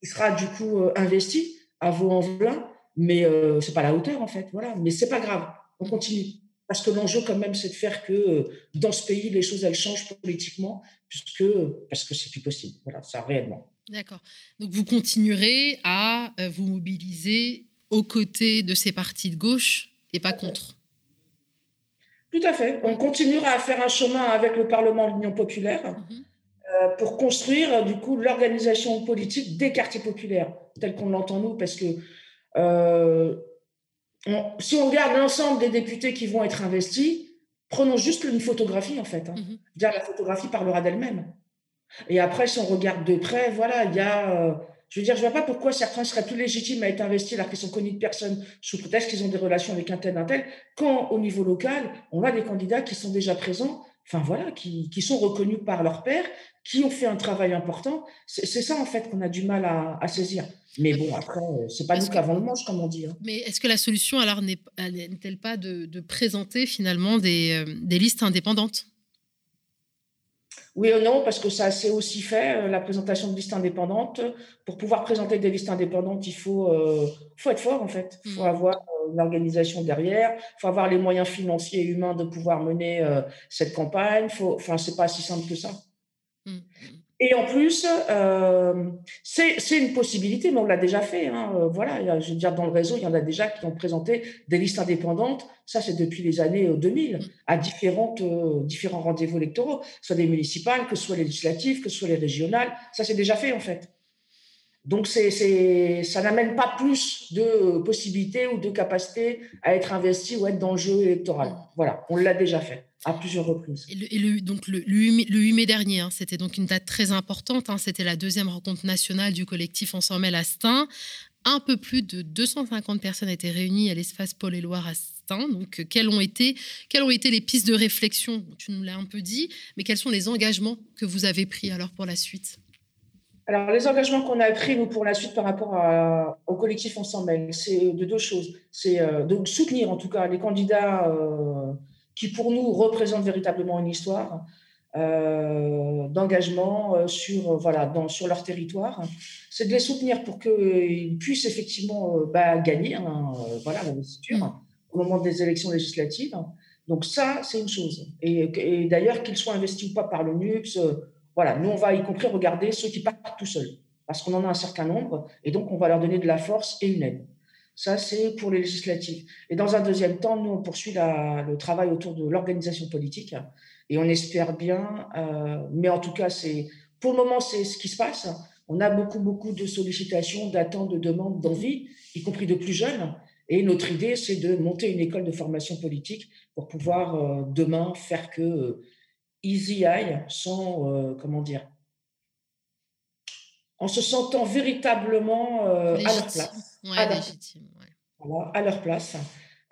qui sera du coup investi à Vaux-en-Velin, mais ce n'est pas la hauteur en fait. Voilà. Mais c'est pas grave, on continue. Parce que l'enjeu, quand même, c'est de faire que euh, dans ce pays, les choses, elles changent politiquement, puisque, parce que c'est plus possible. Voilà, ça réellement.
D'accord. Donc, vous continuerez à euh, vous mobiliser aux côtés de ces partis de gauche et pas contre
Tout à fait. On continuera à faire un chemin avec le Parlement de l'Union populaire mhm. euh, pour construire, du coup, l'organisation politique des quartiers populaires, tel qu'on l'entend nous, parce que si on regarde l'ensemble des députés qui vont être investis, prenons juste une photographie en fait. Hein. Mhm. la photographie parlera d'elle-même. Et après, si on regarde de près, voilà, il y a. Euh, je veux dire, je ne vois pas pourquoi certains seraient plus légitimes à être investis alors qu'ils sont connus de personne sous prétexte qu'ils ont des relations avec un tel, un tel, quand au niveau local, on a des candidats qui sont déjà présents, enfin voilà, qui, qui sont reconnus par leur père, qui ont fait un travail important. C'est ça en fait qu'on a du mal à, à saisir. Mais bon, après, c'est pas nous qui avons le manche, comme on dit. Hein.
Mais est-ce que la solution, alors, n'est-elle pas de, présenter finalement des, euh, des listes indépendantes?
Oui ou non, parce que ça s'est aussi fait, euh, la présentation de listes indépendantes. Pour pouvoir présenter des listes indépendantes, il faut, faut être fort, en fait. Il faut hmm. avoir une organisation derrière, il faut avoir les moyens financiers et humains de pouvoir mener cette campagne. Faut, enfin, c'est pas si simple que ça. Hmm. Et en plus, euh, c'est une possibilité, mais on l'a déjà fait. Hein. Euh, voilà, je veux dire, dans le réseau, il y en a déjà qui ont présenté des listes indépendantes. Ça, c'est depuis les années 2000, euh, à différentes, différents rendez-vous électoraux, soit des municipales, que ce soit les législatives, que ce soit les régionales. Ça, c'est déjà fait, en fait. Donc, ça n'amène pas plus de possibilités ou de capacités à être investi ou être dans le jeu électoral. Voilà, on l'a déjà fait à plusieurs reprises.
Et le, donc le, 8 mai dernier, hein, c'était donc une date très importante. Hein, c'était la deuxième rencontre nationale du collectif Ensemble à Astin. Un peu plus de 250 personnes étaient réunies à l'espace Paul et Loire à Astin. Donc, quelles ont, été, quelles ont été les pistes de réflexion Tu nous l'as un peu dit, mais quels sont les engagements que vous avez pris alors pour la suite?
Alors, les engagements qu'on a pris, nous, pour la suite par rapport au collectif Ensemble, c'est de deux choses. C'est euh, de soutenir, en tout cas, les candidats euh, qui pour nous représentent véritablement une histoire euh, d'engagement euh, sur, voilà, dans, sur leur territoire. C'est de les soutenir pour qu'ils puissent effectivement euh, bah, gagner hein, voilà, l'investiture au moment des élections législatives. Donc ça, c'est une chose. Et, d'ailleurs, qu'ils soient investis ou pas par le NUPS, voilà, nous, on va y compris regarder ceux qui partent tout seuls, parce qu'on en a un certain nombre, et donc on va leur donner de la force et une aide. Ça, c'est pour les législatives. Et dans un deuxième temps, nous, on poursuit le travail autour de l'organisation politique. Et on espère bien, euh, mais en tout cas, pour le moment, c'est ce qui se passe. On a beaucoup, beaucoup de sollicitations, d'attentes, de demandes, d'envie, y compris de plus jeunes. Et notre idée, c'est de monter une école de formation politique pour pouvoir euh, demain faire que euh, y aillent sans, comment dire, en se sentant véritablement à leur place à, leur place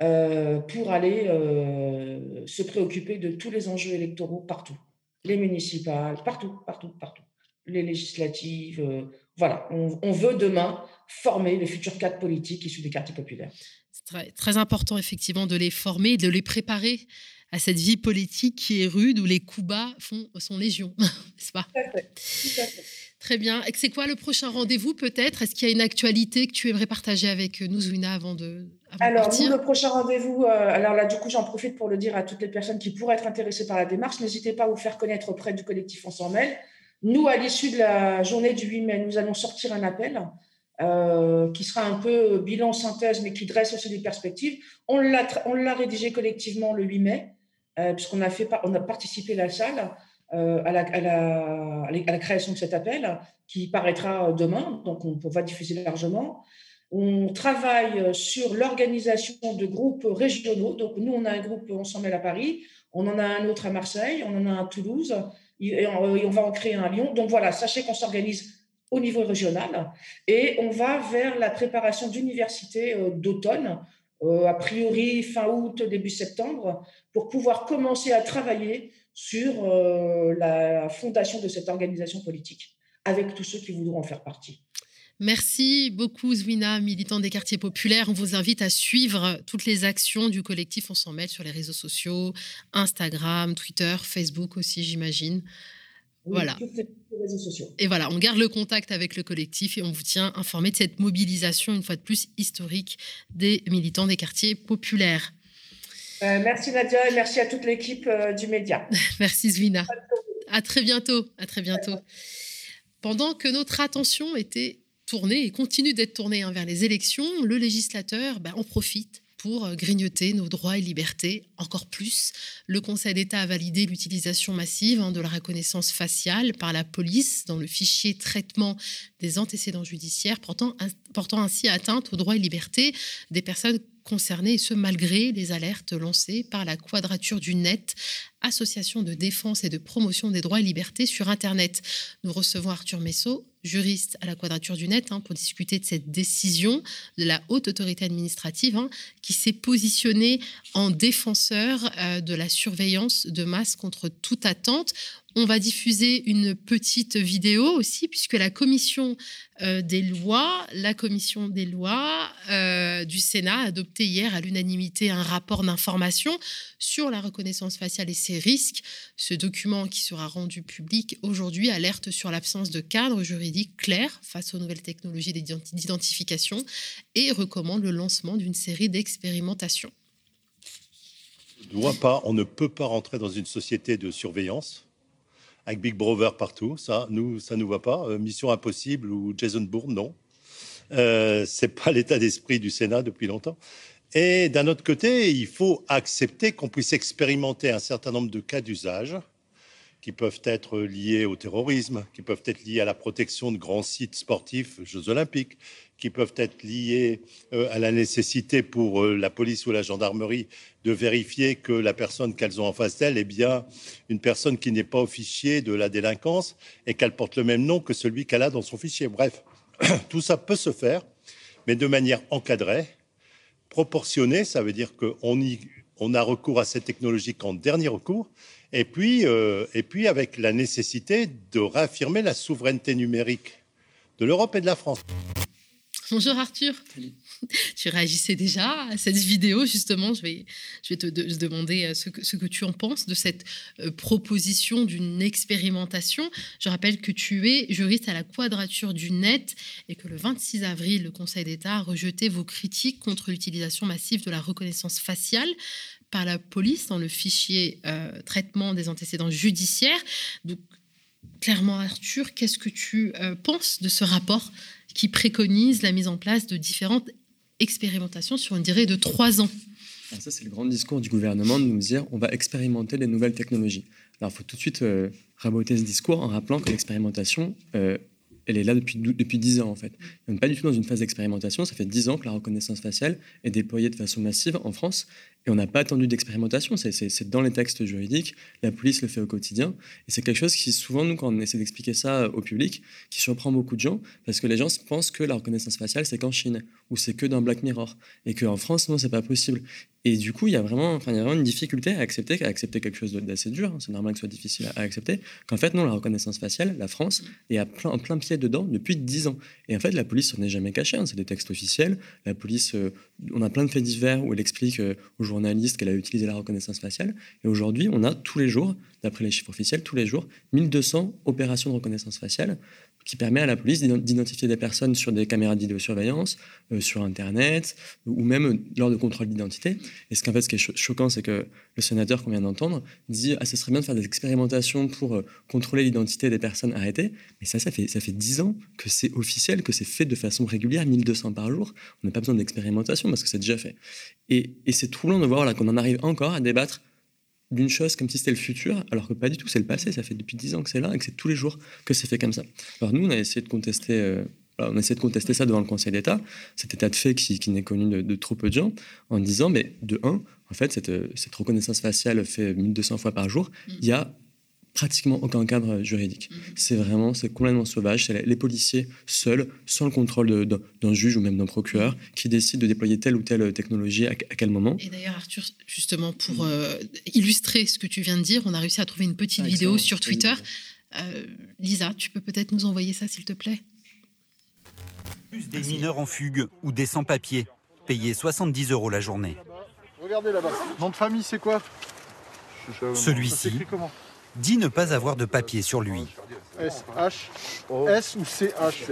euh, pour aller euh, se préoccuper de tous les enjeux électoraux partout. Les municipales, partout, partout, partout. Les législatives. Euh, voilà, on, veut demain former les futurs cadres politiques issus des quartiers populaires.
C'est très, très, important, effectivement, de les former, de les préparer à cette vie politique qui est rude, où les coups bas font, sont légion, n'est-ce pas? Tout à fait. Tout à fait. Très bien. Et c'est quoi le prochain rendez-vous peut-être? Est-ce qu'il y a une actualité que tu aimerais partager avec nous, Zouina, avant de
Alors, le prochain rendez-vous, euh, alors là, du coup, j'en profite pour le dire à toutes les personnes qui pourraient être intéressées par la démarche. N'hésitez pas à vous faire connaître auprès du collectif On s'en mêle. Nous, à l'issue de la journée du 8 mai, nous allons sortir un appel euh, qui sera un peu bilan synthèse, mais qui dresse aussi des perspectives. On l'a rédigé collectivement le 8 mai, euh, puisqu'on a, fait, on a participé à la salle. Euh, à, la, création de cet appel qui paraîtra demain, donc on, va diffuser largement. On travaille sur l'organisation de groupes régionaux. Donc, nous, on a un groupe, on s'en mêle à Paris, on en a un autre à Marseille, on en a un à Toulouse, et on va en créer un à Lyon. Donc, voilà, sachez qu'on s'organise au niveau régional et on va vers la préparation d'universités euh, d'automne, euh, a priori fin août, début septembre, pour pouvoir commencer à travailler sur euh, la fondation de cette organisation politique avec tous ceux qui voudront en faire partie.
Merci beaucoup, Zwina, militant des quartiers populaires. On vous invite à suivre toutes les actions du collectif On s'en mêle sur les réseaux sociaux, Instagram, Twitter, Facebook aussi, j'imagine. voilà. Et voilà, on garde le contact avec le collectif et on vous tient informé de cette mobilisation, une fois de plus, historique des militants des quartiers populaires.
Euh, merci Nadia et merci à toute l'équipe euh, du média.
merci Zwina. À très bientôt. À très bientôt. Pendant que notre attention était tournée et continue d'être tournée hein, vers les élections, le législateur ben, en profite pour euh, grignoter nos droits et libertés encore plus. Le Conseil d'État a validé l'utilisation massive hein, de la reconnaissance faciale par la police dans le fichier traitement des antécédents judiciaires, portant, portant ainsi atteinte aux droits et libertés des personnes concernées, et ce malgré les alertes lancées par la Quadrature du Net, association de défense et de promotion des droits et libertés sur Internet. Nous recevons Arthur Messot, juriste à la Quadrature du Net, hein, pour discuter de cette décision de la haute autorité administrative hein, qui s'est positionnée en défenseur euh, de la surveillance de masse contre toute attente. On va diffuser une petite vidéo aussi, puisque la commission euh, des lois, la commission des lois euh, du Sénat a adopté hier à l'unanimité un rapport d'information sur la reconnaissance faciale et ses risques. Ce document qui sera rendu public aujourd'hui alerte sur l'absence de cadre juridique clair face aux nouvelles technologies d'identification et recommande le lancement d'une série d'expérimentations.
On, pas, on ne peut pas rentrer dans une société de surveillance avec Big Brother partout. Ça, nous, ça nous va pas. Euh, Mission Impossible ou Jason Bourne, non. Euh, c'est pas l'état d'esprit du Sénat depuis longtemps. Et d'un autre côté, il faut accepter qu'on puisse expérimenter un certain nombre de cas d'usage qui peuvent être liés au terrorisme, qui peuvent être liés à la protection de grands sites sportifs, Jeux olympiques, qui peuvent être liés euh, à la nécessité pour euh, la police ou la gendarmerie de vérifier que la personne qu'elles ont en face d'elles est bien une personne qui n'est pas au fichier de la délinquance et qu'elle porte le même nom que celui qu'elle a dans son fichier. Bref, tout ça peut se faire, mais de manière encadrée, proportionnée. Ça veut dire qu'on on a recours à cette technologie qu'en dernier recours, et puis, euh, et puis avec la nécessité de réaffirmer la souveraineté numérique de l'Europe et de la France.
Bonjour Arthur. Tu réagissais déjà à cette vidéo, justement. Je vais, te, demander euh, ce que, tu en penses de cette euh, proposition d'une expérimentation. Je rappelle que tu es juriste à la quadrature du net et que le 26 avril, le Conseil d'État a rejeté vos critiques contre l'utilisation massive de la reconnaissance faciale par la police dans le fichier euh, traitement des antécédents judiciaires. Donc, clairement, Arthur, qu'est-ce que tu penses de ce rapport qui préconise la mise en place de différentes expérimentations sur une durée de trois ans.
Ça, c'est le grand discours du gouvernement de nous dire on va expérimenter les nouvelles technologies. Alors, il faut tout de suite euh, raboter ce discours en rappelant que l'expérimentation, elle est là depuis, depuis 10 ans en fait. On n'est pas du tout dans une phase d'expérimentation, ça fait 10 ans que la reconnaissance faciale est déployée de façon massive en France et on n'a pas attendu d'expérimentation, c'est dans les textes juridiques, la police le fait au quotidien. Et c'est quelque chose qui souvent, nous, quand on essaie d'expliquer ça au public, qui surprend beaucoup de gens parce que les gens pensent que la reconnaissance faciale c'est qu'en Chine ou c'est que dans Black Mirror et qu'en France, non, c'est pas possible. Et du coup, il y a vraiment, il y a vraiment une difficulté à accepter, à accepter quelque chose d'assez dur. Hein. c'est normal que ce soit difficile à, accepter. Qu'en fait, non, la reconnaissance faciale, la France est à plein, en plein pied dedans depuis 10 ans. Et en fait, la police s'en est jamais cachée. Hein. c'est des textes officiels. La police, euh, on a plein de faits divers où elle explique euh, aux journalistes qu'elle a utilisé la reconnaissance faciale. Et aujourd'hui, on a tous les jours, d'après les chiffres officiels, tous les jours, 1200 opérations de reconnaissance faciale qui permet à la police d'identifier des personnes sur des caméras de vidéosurveillance, euh, sur Internet, ou même lors de contrôle d'identité. Et ce qu'en fait, ce qui est choquant, c'est que le sénateur qu'on vient d'entendre dit ah, ce serait bien de faire des expérimentations pour euh, contrôler l'identité des personnes arrêtées. Mais ça, ça fait, ça fait 10 ans que c'est officiel, que c'est fait de façon régulière, 1200 par jour. On n'a pas besoin d'expérimentation parce que c'est déjà fait. Et, et c'est troublant de voir qu'on en arrive encore à débattre d'une chose comme si c'était le futur, alors que pas du tout, c'est le passé. Ça fait depuis dix ans que c'est là et que c'est tous les jours que c'est fait comme ça. Alors nous, on a essayé de contester euh, on essaie de contester ça devant le Conseil d'État, cet état de fait qui, n'est connu de, trop peu de gens, en disant, mais de un, en fait, cette, cette reconnaissance faciale fait 1200 fois par jour, mm. il y a pratiquement aucun cadre juridique. Mhm. C'est vraiment, c'est complètement sauvage. C'est les policiers seuls, sans le contrôle d'un juge ou même d'un procureur, qui décident de déployer telle ou telle technologie à, quel moment.
Et d'ailleurs, Arthur, justement, pour euh, illustrer ce que tu viens de dire, on a réussi à trouver une petite ah, vidéo sur Twitter. Euh, Lisa, tu peux peut-être nous envoyer ça, s'il te plaît?
Plus des mineurs en fugue ou des sans-papiers, payés 70 euros la journée.
Regardez là-bas. Nom de famille, c'est quoi?
Celui-ci dit ne pas avoir de papier sur lui.
S, H, S ou CH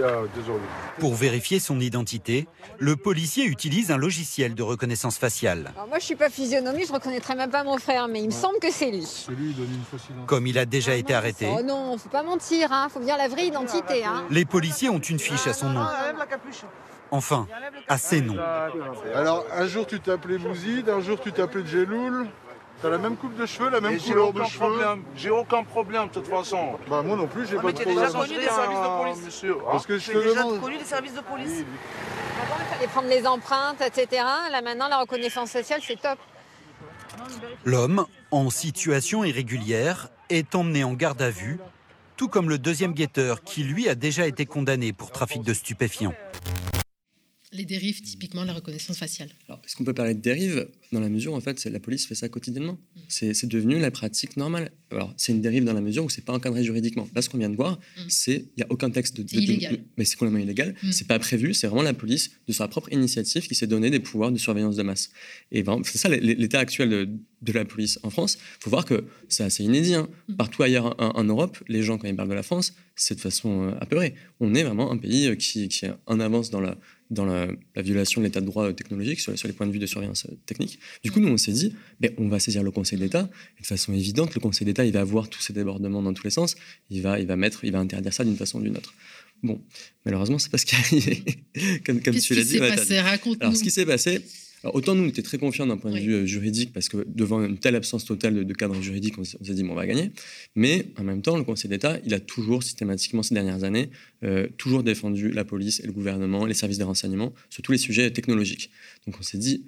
Pour vérifier son identité, le policier utilise un logiciel de reconnaissance faciale.
moi, je suis pas physionomie, je reconnaîtrais même pas mon frère, mais il me semble que c'est lui.
Comme il a déjà été arrêté.
Oh non, faut pas mentir, hein, faut dire la vraie identité. Hein.
Les policiers ont une fiche à son nom. Enfin, à ses noms.
Alors, un jour tu t'appelais Mouzid, un jour tu t'appelais Jeloul. T'as la même coupe de cheveux, la même couleur de cheveux
J'ai aucun problème de toute façon.
Bah moi non plus, j'ai pas de problème.
déjà connu des services de police monsieur.
Parce que je
te déjà connu des services de police Avant, il fallait prendre les empreintes, etc. Là maintenant, la reconnaissance sociale, c'est top.
L'homme, en situation irrégulière, est emmené en garde à vue, tout comme le deuxième guetteur qui, lui, a déjà été condamné pour trafic de stupéfiants
les dérives, typiquement la reconnaissance faciale.
Alors, est-ce qu'on peut parler de dérive dans la mesure où en fait la police fait ça quotidiennement mm. C'est devenu la pratique normale. Alors, c'est une dérive dans la mesure où c'est pas encadré juridiquement. Là, ce qu'on vient de voir, mm. c'est il y a aucun texte de,
de, illégal.
mais c'est complètement illégal. Ce mm. C'est pas prévu. C'est vraiment la police de sa propre initiative qui s'est donné des pouvoirs de surveillance de masse. Et c'est ça l'état actuel de, la police en France. Il faut voir que c'est assez inédit. Hein. Partout ailleurs en, Europe, les gens quand ils parlent de la France, c'est de façon euh, apeurée. On est vraiment un pays euh, qui, qui est en avance dans la dans la, violation de l'état de droit technologique sur, les points de vue de surveillance euh, technique. Du coup, nous, on s'est dit, ben, on va saisir le Conseil d'État. Et de façon évidente, le Conseil d'État, il va avoir tous ces débordements dans tous les sens. Il va, il va mettre, il va interdire ça d'une façon ou d'une autre. Bon, malheureusement, c'est pas ce qui est arrivé.
comme, comme tu l'as dit. Passé?
Alors, ce qui s'est passé, autant nous, on était très confiants d'un point de vue juridique, parce que devant une telle absence totale de, cadre juridique, on, s'est dit, bon, on va gagner. Mais en même temps, le Conseil d'État, il a toujours, systématiquement, ces dernières années, euh, toujours défendu la police et le gouvernement, les services de renseignement, sur tous les sujets technologiques. Donc on s'est dit,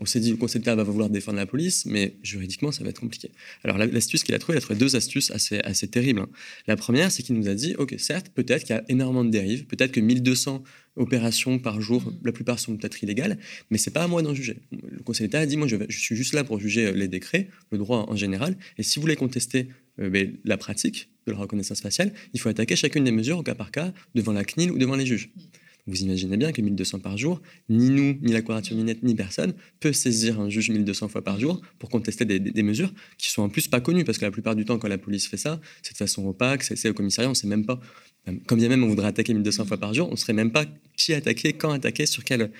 on s'est dit le Conseil d'État va vouloir défendre la police, mais juridiquement, ça va être compliqué. Alors l'astuce qu'il a trouvée, il a trouvé deux astuces assez, assez terribles. Hein. La première, c'est qu'il nous a dit, OK, certes, peut-être qu'il y a énormément de dérives, peut-être que 1200 opérations par jour, mmh. la plupart sont peut-être illégales, mais c'est pas à moi d'en juger. Le Conseil d'État a dit, moi, je, je, suis juste là pour juger euh, les décrets, le droit en général, et si vous voulez contester euh, ben, la pratique de la reconnaissance faciale, il faut attaquer chacune des mesures au cas par cas devant la CNIL ou devant les juges. Vous imaginez bien que 1200 par jour, ni nous, ni la Quadrature Minette, ni personne peut saisir un juge 1200 fois par jour pour contester des, mesures qui sont en plus pas connues, parce que la plupart du temps, quand la police fait ça, c'est de façon opaque, c'est au commissariat, on ne sait même pas. Comme bien même on voudrait attaquer 1200 fois par jour, on ne saurait même pas qui attaquer, quand attaquer, sur quelle,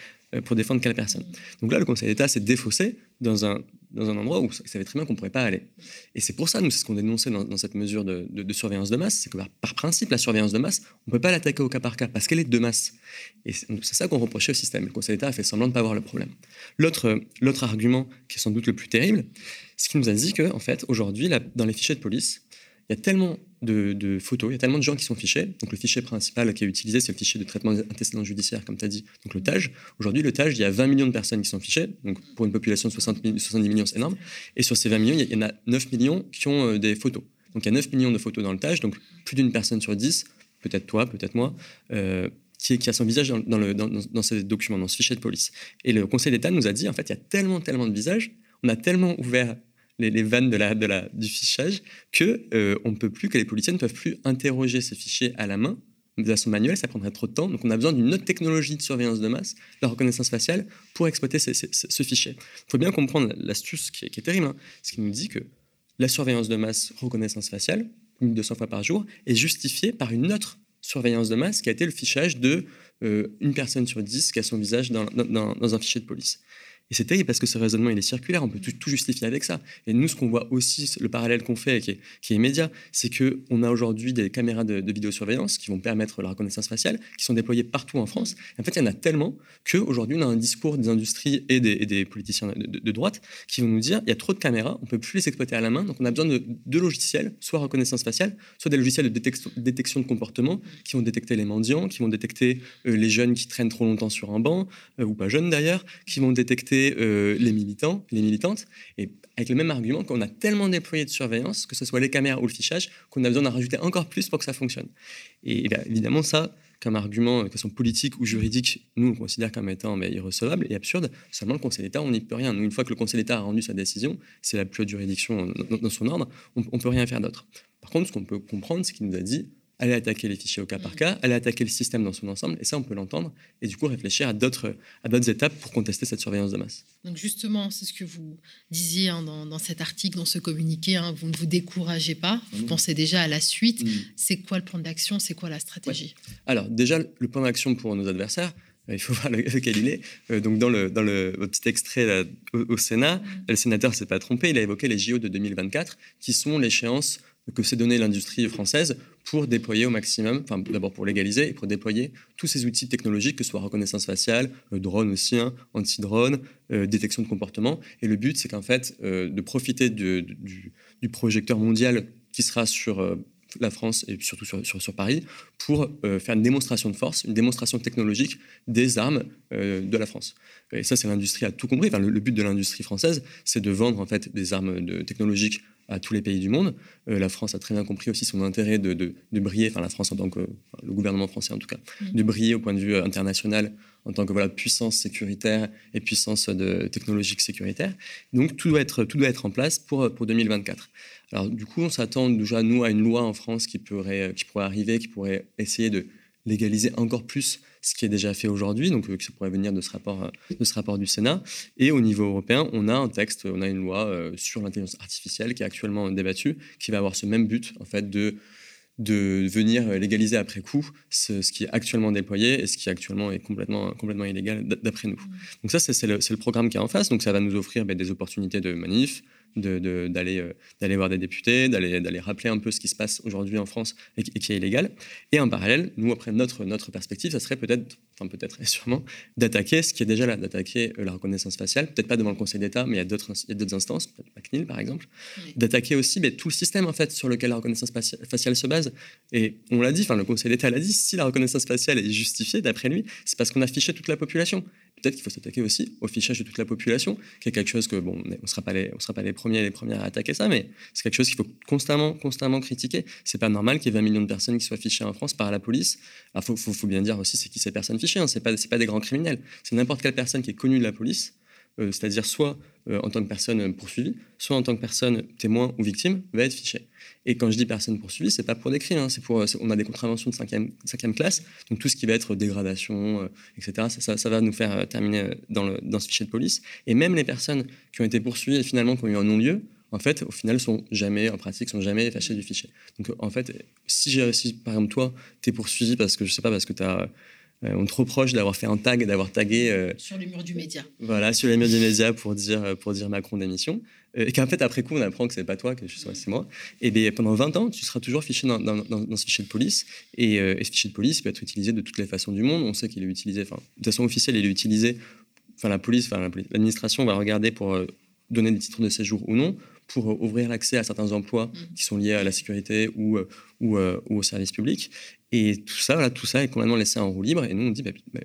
pour défendre quelle personne. Donc là, le Conseil d'État s'est défaussé dans un, dans un endroit où il savait très bien qu'on ne pourrait pas aller. Et c'est pour ça, nous, c'est ce qu'on dénonçait dans, dans cette mesure de, surveillance de masse, c'est que par, principe, la surveillance de masse, on ne peut pas l'attaquer au cas par cas, parce qu'elle est de masse. Et c'est ça qu'on reprochait au système. Le Conseil d'État a fait semblant de ne pas voir le problème. L'autre argument, qui est sans doute le plus terrible, c'est qu'il nous a dit que, en fait, aujourd'hui, dans les fichiers de police, il y a tellement de, photos, il y a tellement de gens qui sont fichés. Donc le fichier principal qui est utilisé, c'est le fichier de traitement antécédent judiciaire, comme tu as dit, donc le TAGE. Aujourd'hui, le TAGE, il y a 20 millions de personnes qui sont fichées. Donc pour une population de 60 70 millions, c'est énorme. Et sur ces 20 millions, il y en a 9 millions qui ont euh, des photos. Donc il y a 9 millions de photos dans le TAGE, donc plus d'une personne sur 10, peut-être toi, peut-être moi, euh, qui, qui, a son visage dans, le, dans, dans, ces documents, dans ce fichier de police. Et le Conseil d'État nous a dit, en fait, il y a tellement, tellement de visages, on a tellement ouvert les, vannes de la, du fichage, que euh, on peut plus, que les policiers ne peuvent plus interroger ces fichiers à la main de façon manuelle, ça prendrait trop de temps. Donc on a besoin d'une autre technologie de surveillance de masse, la reconnaissance faciale, pour exploiter ce fichier. Il faut bien comprendre l'astuce qui, est terrible, hein, ce qui nous dit que la surveillance de masse, reconnaissance faciale, 1200 fois par jour, est justifiée par une autre surveillance de masse qui a été le fichage de euh, une personne sur dix qui a son visage dans un fichier de police. Et c'est terrible parce que ce raisonnement, il est circulaire, on peut tout, justifier avec ça. Et nous, ce qu'on voit aussi, le parallèle qu'on fait, qui est, qui est immédiat, c'est qu'on a aujourd'hui des caméras de, vidéosurveillance qui vont permettre la reconnaissance faciale, qui sont déployées partout en France. en fait, il y en a tellement qu'aujourd'hui, on a un discours des industries et des, politiciens de, droite qui vont nous dire il y a trop de caméras, on ne peut plus les exploiter à la main, donc on a besoin de logiciels, soit reconnaissance faciale, soit des logiciels de détection, de comportement qui vont détecter les mendiants, qui vont détecter euh, les jeunes qui traînent trop longtemps sur un banc, euh, ou pas jeunes d'ailleurs, qui vont détecter euh, les militants, les militantes, et avec le même argument qu'on a tellement déployé de surveillance, que ce soit les caméras ou le fichage, qu'on a besoin d'en rajouter encore plus pour que ça fonctionne. Et, évidemment, ça, comme argument, euh, que sont politique ou juridique, nous, on considère comme étant mais, irrecevable et absurde. Seulement, le Conseil d'État, on n'y peut rien. Nous, une fois que le Conseil d'État a rendu sa décision, c'est la plus haute juridiction dans, son ordre, on ne peut rien faire d'autre. Par contre, ce qu'on peut comprendre, c'est qu'il nous a dit aller attaquer les fichiers au cas par cas, aller attaquer le système dans son ensemble, et ça, on peut l'entendre, et du coup réfléchir à d'autres, à d'autres étapes pour contester cette surveillance de masse.
Donc justement, c'est ce que vous disiez hein, dans, cet article, dans ce communiqué, hein, vous ne vous découragez pas, vous mmh. pensez déjà à la suite. Mmh. C'est quoi le plan d'action, c'est quoi la stratégie?
Alors déjà, le plan d'action pour nos adversaires, euh, il faut voir lequel il est. Euh, donc dans le, dans le petit extrait au, Sénat, mmh. le sénateur s'est pas trompé, il a évoqué les JO de 2024, qui sont l'échéance que s'est donné l'industrie française pour déployer au maximum, enfin d'abord pour légaliser et pour déployer tous ces outils technologiques, que ce soit reconnaissance faciale, euh, drone aussi, hein, anti-drone, euh, détection de comportement. Et le but, c'est qu'en fait, euh, de profiter du, projecteur mondial qui sera sur la France et surtout sur, sur, Paris pour faire une démonstration de force, une démonstration technologique des armes de la France. Et ça, c'est l'industrie a tout compris. Le, le but de l'industrie française, c'est de vendre en fait des armes technologiques à tous les pays du monde. Euh, la France a très bien compris aussi son intérêt de, de, briller, enfin la France en tant que, le gouvernement français en tout cas, mm. de briller au point de vue euh, international en tant que voilà, puissance sécuritaire et puissance de, technologique sécuritaire. Donc tout doit être, tout doit être en place pour, pour 2024. Alors du coup, on s'attend déjà, nous, à une loi en France qui pourrait, qui pourrait arriver, qui pourrait essayer de légaliser encore plus ce qui est déjà fait aujourd'hui, donc euh, ça pourrait venir de ce, rapport, euh, de ce rapport du Sénat. Et au niveau européen, on a un texte, on a une loi euh, sur l'intelligence artificielle qui est actuellement débattue, qui va avoir ce même but, en fait, de de venir légaliser après coup ce, qui est actuellement déployé et ce qui actuellement est complètement, complètement illégal d'après nous. Mmh. Donc ça, c'est le, le, programme qui est en face. Donc ça va nous offrir ben, des opportunités de manif, d'aller euh, d'aller voir des députés, d'aller rappeler un peu ce qui se passe aujourd'hui en France et, qui est illégal. Et en parallèle, nous, après notre, notre perspective, ça serait peut-être, enfin peut-être et sûrement, d'attaquer ce qui est déjà là, d'attaquer euh, la reconnaissance faciale, peut-être pas devant le Conseil d'État, mais il y a d'autres instances, peut-être la CNIL par exemple, d'attaquer aussi mais, tout le système en fait sur lequel la reconnaissance faciale se base. Et on l'a dit, enfin le Conseil d'État l'a dit, si la reconnaissance faciale est justifiée, d'après lui, c'est parce qu'on a fiché toute la population peut-être qu'il faut s'attaquer aussi au fichage de toute la population, qui est quelque chose que, bon, on ne sera pas les, sera pas les premiers les premières à attaquer ça, mais c'est quelque chose qu'il faut constamment, constamment critiquer. C'est pas normal qu'il y ait 20 millions de personnes qui soient fichées en France par la police. Il faut, faut, bien dire aussi c'est qui ces personnes fichées, hein. c'est pas, pas des grands criminels. C'est n'importe quelle personne qui est connue de la police, euh, c'est-à-dire soit euh, en tant que personne poursuivie, soit en tant que personne témoin ou victime, va être fichée. Et quand je dis personne poursuivie, c'est pas pour des crimes, hein, c'est pour, on a des contraventions de 5e, cinquième classe, donc tout ce qui va être dégradation, euh, etc., ça, ça, va nous faire euh, terminer euh, dans, le, dans ce fichier de police. Et même les personnes qui ont été poursuivies et finalement qui ont eu un non-lieu, en fait, au final, sont jamais, en pratique, sont jamais fâchés du fichier. Donc, en fait, si, si par exemple, toi, tu es poursuivi parce que, je sais pas, parce que tu as on te reproche d'avoir fait un tag, d'avoir tagué.
sur les murs du média.
Voilà, sur les murs du média pour dire, pour dire Macron d'émission. Euh, et qu'en fait, après coup, on apprend que c'est pas toi, que c'est moi, et bien pendant 20 ans, tu seras toujours fiché dans, dans, ce fichier de police. Euh, et, ce fichier de police peut être utilisé de toutes les façons du monde. On sait qu'il est utilisé, enfin, de façon officielle, il est utilisé, enfin, la police, enfin, l'administration va regarder pour euh, donner des titres de séjour ou non, pour ouvrir l'accès à certains emplois mmh. qui sont liés à la sécurité ou, ou, au service public. Et tout ça, voilà, tout ça est complètement laissé en roue libre. Et nous, on dit, bah, bah,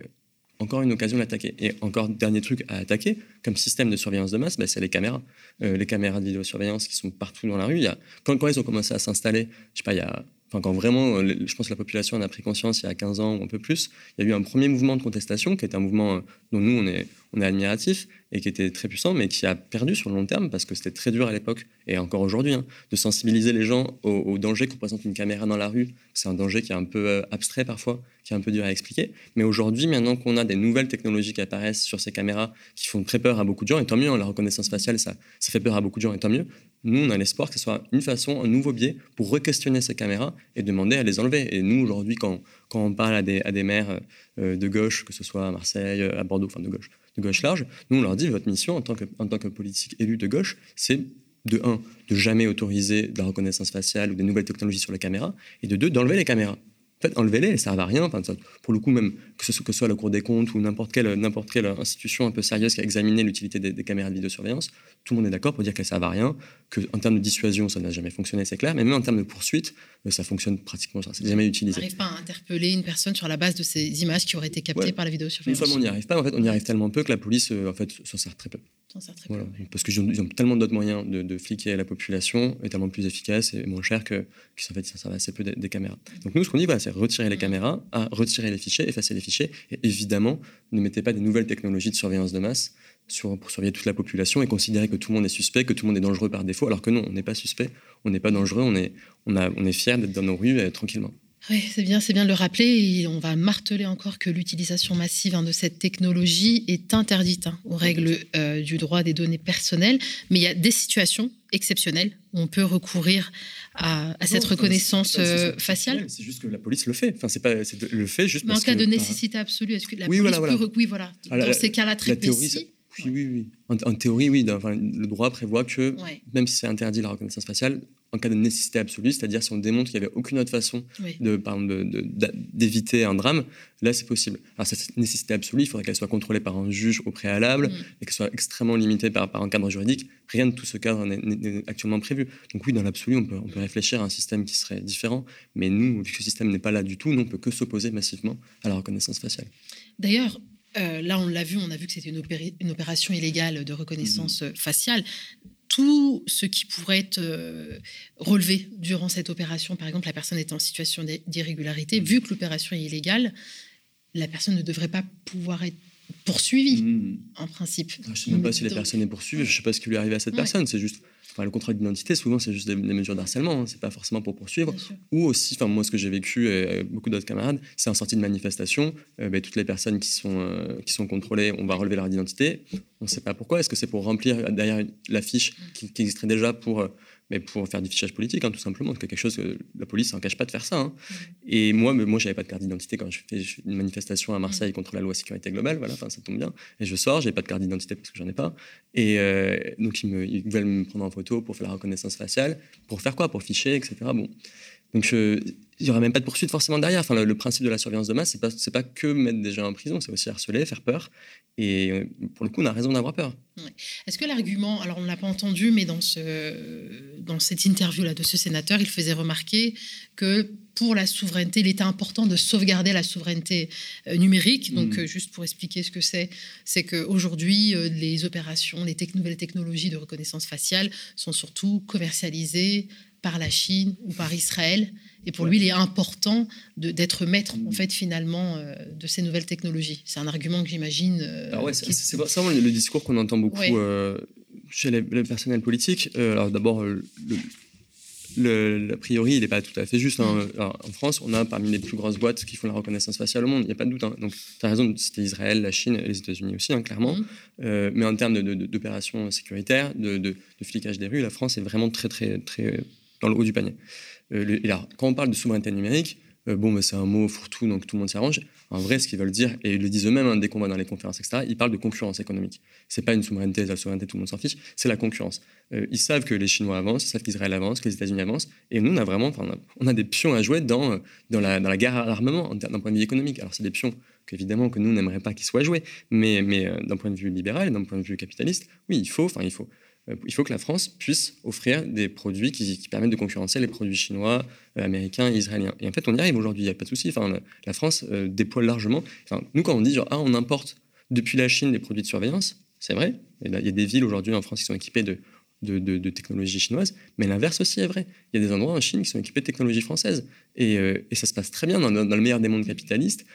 encore une occasion d'attaquer. Et encore dernier truc à attaquer, comme système de surveillance de masse, bah, c'est les caméras. Euh, les caméras de vidéosurveillance qui sont partout dans la rue. Il y a, quand, quand ils ont commencé à s'installer, je sais pas, il y a Enfin, quand vraiment, euh, je pense que la population en a pris conscience il y a 15 ans ou un peu plus, il y a eu un premier mouvement de contestation qui est un mouvement euh, dont nous, on est, on est admiratif et qui était très puissant, mais qui a perdu sur le long terme parce que c'était très dur à l'époque et encore aujourd'hui, hein, de sensibiliser les gens au, danger que représente une caméra dans la rue. C'est un danger qui est un peu euh, abstrait parfois, qui est un peu dur à expliquer. Mais aujourd'hui, maintenant qu'on a des nouvelles technologies qui apparaissent sur ces caméras qui font très peur à beaucoup de gens, et tant mieux, hein, la reconnaissance faciale, ça, ça fait peur à beaucoup de gens, et tant mieux. Nous, on a l'espoir que ce soit une façon, un nouveau biais pour re-questionner ces caméras et demander à les enlever. Et nous, aujourd'hui, quand, quand on parle à des, à des maires euh, de gauche, que ce soit à Marseille, à Bordeaux, enfin de gauche, de gauche large. Nous, on leur dit, votre mission en tant que, en tant que politique élu de gauche, c'est de un, de jamais autoriser de la reconnaissance faciale ou des nouvelles technologies sur les caméras, et de deux, d'enlever les caméras. En fait, enlevez-les, elles ne servent à rien. Enfin, pour le coup, même que ce, soit, que ce soit la Cour des comptes ou n'importe quelle, n'importe quelle institution un peu sérieuse qui a examiné l'utilité des, caméras de vidéosurveillance, tout le monde est d'accord pour dire qu'elles ne servent à rien, qu'en termes de dissuasion, ça n'a jamais fonctionné, c'est clair, mais même en termes de poursuite, euh, ça fonctionne pratiquement, ça n'est jamais utilisé.
On n'arrive pas à interpeller une personne sur la base de ces images qui auraient été captées par la vidéosurveillance.
Non seulement on n'y arrive pas, en fait, on y arrive tellement peu que la police, euh, en fait, s'en sert très peu. Parce qu'ils ont, ont, tellement d'autres moyens de, de, fliquer la population, et tellement plus efficaces et moins chers que, qu'en fait, ça servent assez peu des, caméras. Donc nous, ce qu'on dit, c'est retirer les caméras, à retirer les fichiers, effacer les fichiers, et évidemment, ne mettez pas des nouvelles technologies de surveillance de masse sur, pour surveiller toute la population et considérer que tout le monde est suspect, que tout le monde est dangereux par défaut, alors que non, on n'est pas suspect, on n'est pas dangereux, on est, on a, on est fier d'être dans nos rues et, tranquillement.
Oui, c'est bien, c'est bien de le rappeler. Et on va marteler encore que l'utilisation massive hein, de cette technologie est interdite hein, aux règles euh, du droit des données personnelles. Mais il y a des situations exceptionnelles où on peut recourir à, cette reconnaissance euh, faciale.
C'est juste que la police le fait. Enfin, c'est pas le fait juste.
Mais
en
cas de nécessité absolue, est-ce que la police peut oui, voilà. Dans ces cas-là très précis.
Oui, oui, oui. En, théorie, oui. le droit prévoit que, même si c'est interdit la reconnaissance faciale, en cas de nécessité absolue, c'est-à-dire si on démontre qu'il n'y avait aucune autre façon d'éviter un drame, là c'est possible. Alors cette nécessité absolue, il faudrait qu'elle soit contrôlée par un juge au préalable mm. et qu'elle soit extrêmement limitée par, par, un cadre juridique. Rien de tout ce cadre n'est actuellement prévu. Donc oui, dans l'absolu, on peut, on peut, réfléchir à un système qui serait différent, mais nous, vu que ce système n'est pas là du tout, nous, on peut que s'opposer massivement à la reconnaissance faciale.
D'ailleurs, euh, là, on l'a vu, on a vu que c'était une, une, opération illégale de reconnaissance mm. faciale tout ce qui pourrait être euh, relevé durant cette opération, par exemple, la personne est en situation d'irrégularité, vu que l'opération est illégale, la personne ne devrait pas pouvoir être poursuivie, mmh. en principe.
Je ne sais même pas si la personne est poursuivie, je ne sais pas ce qui lui est arrivé à cette personne, c'est juste le contrôle d'identité, souvent, c'est juste des, mesures d'harcèlement, hein. c'est pas forcément pour poursuivre. Ou aussi, enfin, moi, ce que j'ai vécu et beaucoup d'autres camarades, c'est en sortie de manifestation, euh, ben, toutes les personnes qui sont, euh, qui sont contrôlées, on va relever leur identité. On ne sait pas pourquoi. Est-ce que c'est pour remplir derrière la fiche qui, qui existerait déjà pour euh, mais pour faire du fichage politique, hein, tout simplement. C'est quelque chose que la police s'en cache pas de faire ça. Hein. Et moi, moi, j'avais pas de carte d'identité quand je fais une manifestation à Marseille contre la loi sécurité globale. Voilà, enfin, ça tombe bien. Et je sors, j'ai pas de carte d'identité parce que j'en ai pas. Et euh, donc ils, me, ils veulent me prendre en photo pour faire la reconnaissance faciale, pour faire quoi, pour ficher, etc. Bon, donc il n'y aura même pas de poursuite forcément derrière. Enfin, le, principe de la surveillance de masse, c'est pas pas que mettre des gens en prison, c'est aussi harceler, faire peur. Et euh, pour le coup, on a raison d'avoir peur.
Est-ce que l'argument, alors on ne l'a pas entendu, mais dans, ce, dans cette interview-là de ce sénateur, il faisait remarquer que pour la souveraineté, il était important de sauvegarder la souveraineté euh, numérique. Donc, mm. euh, juste pour expliquer ce que c'est, c'est qu'aujourd'hui, les opérations, les nouvelles technologies de reconnaissance faciale sont surtout commercialisées par la Chine ou par Israël. Et pour lui, il est important d'être maître, en fait, finalement, euh, de ces nouvelles technologies. C'est un argument que j'imagine. Euh,
ah ouais, c'est vraiment le discours qu'on entend beaucoup euh, chez les, personnels politiques. alors d'abord, le, a priori, il n'est pas tout à fait juste. Hein. Mm. en France, on a parmi les plus grosses boîtes qui font la reconnaissance faciale au monde, il n'y a pas de doute. Hein. Donc, tu as raison de citer Israël, la Chine et les États-Unis aussi, hein, clairement. Mm. mais en termes d'opérations sécuritaires, de, de, flicage des rues, la France est vraiment très, très, très dans le haut du panier. Euh, là, quand on parle de souveraineté numérique, euh, bon, bah, c'est un mot fourre-tout, donc tout le monde s'arrange. En vrai, ce qu'ils veulent dire, et ils le disent eux-mêmes hein, dès qu'on va dans les conférences, etc., ils parlent de concurrence économique. C'est pas une souveraineté, la souveraineté, tout le monde s'en fiche, c'est la concurrence. Euh, ils savent que les Chinois avancent, ils savent qu'Israël avance, que les États-Unis avancent, et nous, on a vraiment, on a, des pions à jouer dans, la, guerre à l'armement, d'un point de vue économique. Alors, c'est des pions qu'évidemment que nous n'aimerions pas qu'ils soient joués, mais, d'un point de vue libéral, d'un point de vue capitaliste, oui, il faut, enfin, il faut il faut que la France puisse offrir des produits qui, permettent de concurrencer les produits chinois, euh, américains israéliens. Et en fait, on y arrive aujourd'hui, il n'y a pas de souci. Enfin, la France euh, déploie largement. Nous, quand on dit genre, ah, on importe depuis la Chine des produits de surveillance, c'est vrai. Il y a des villes aujourd'hui en France qui sont équipées de de, de, technologie chinoise, mais l'inverse aussi est vrai. Il y a des endroits en Chine qui sont équipés de technologie française. Et, euh, ça se passe très bien dans, le meilleur des mondes capitalistes.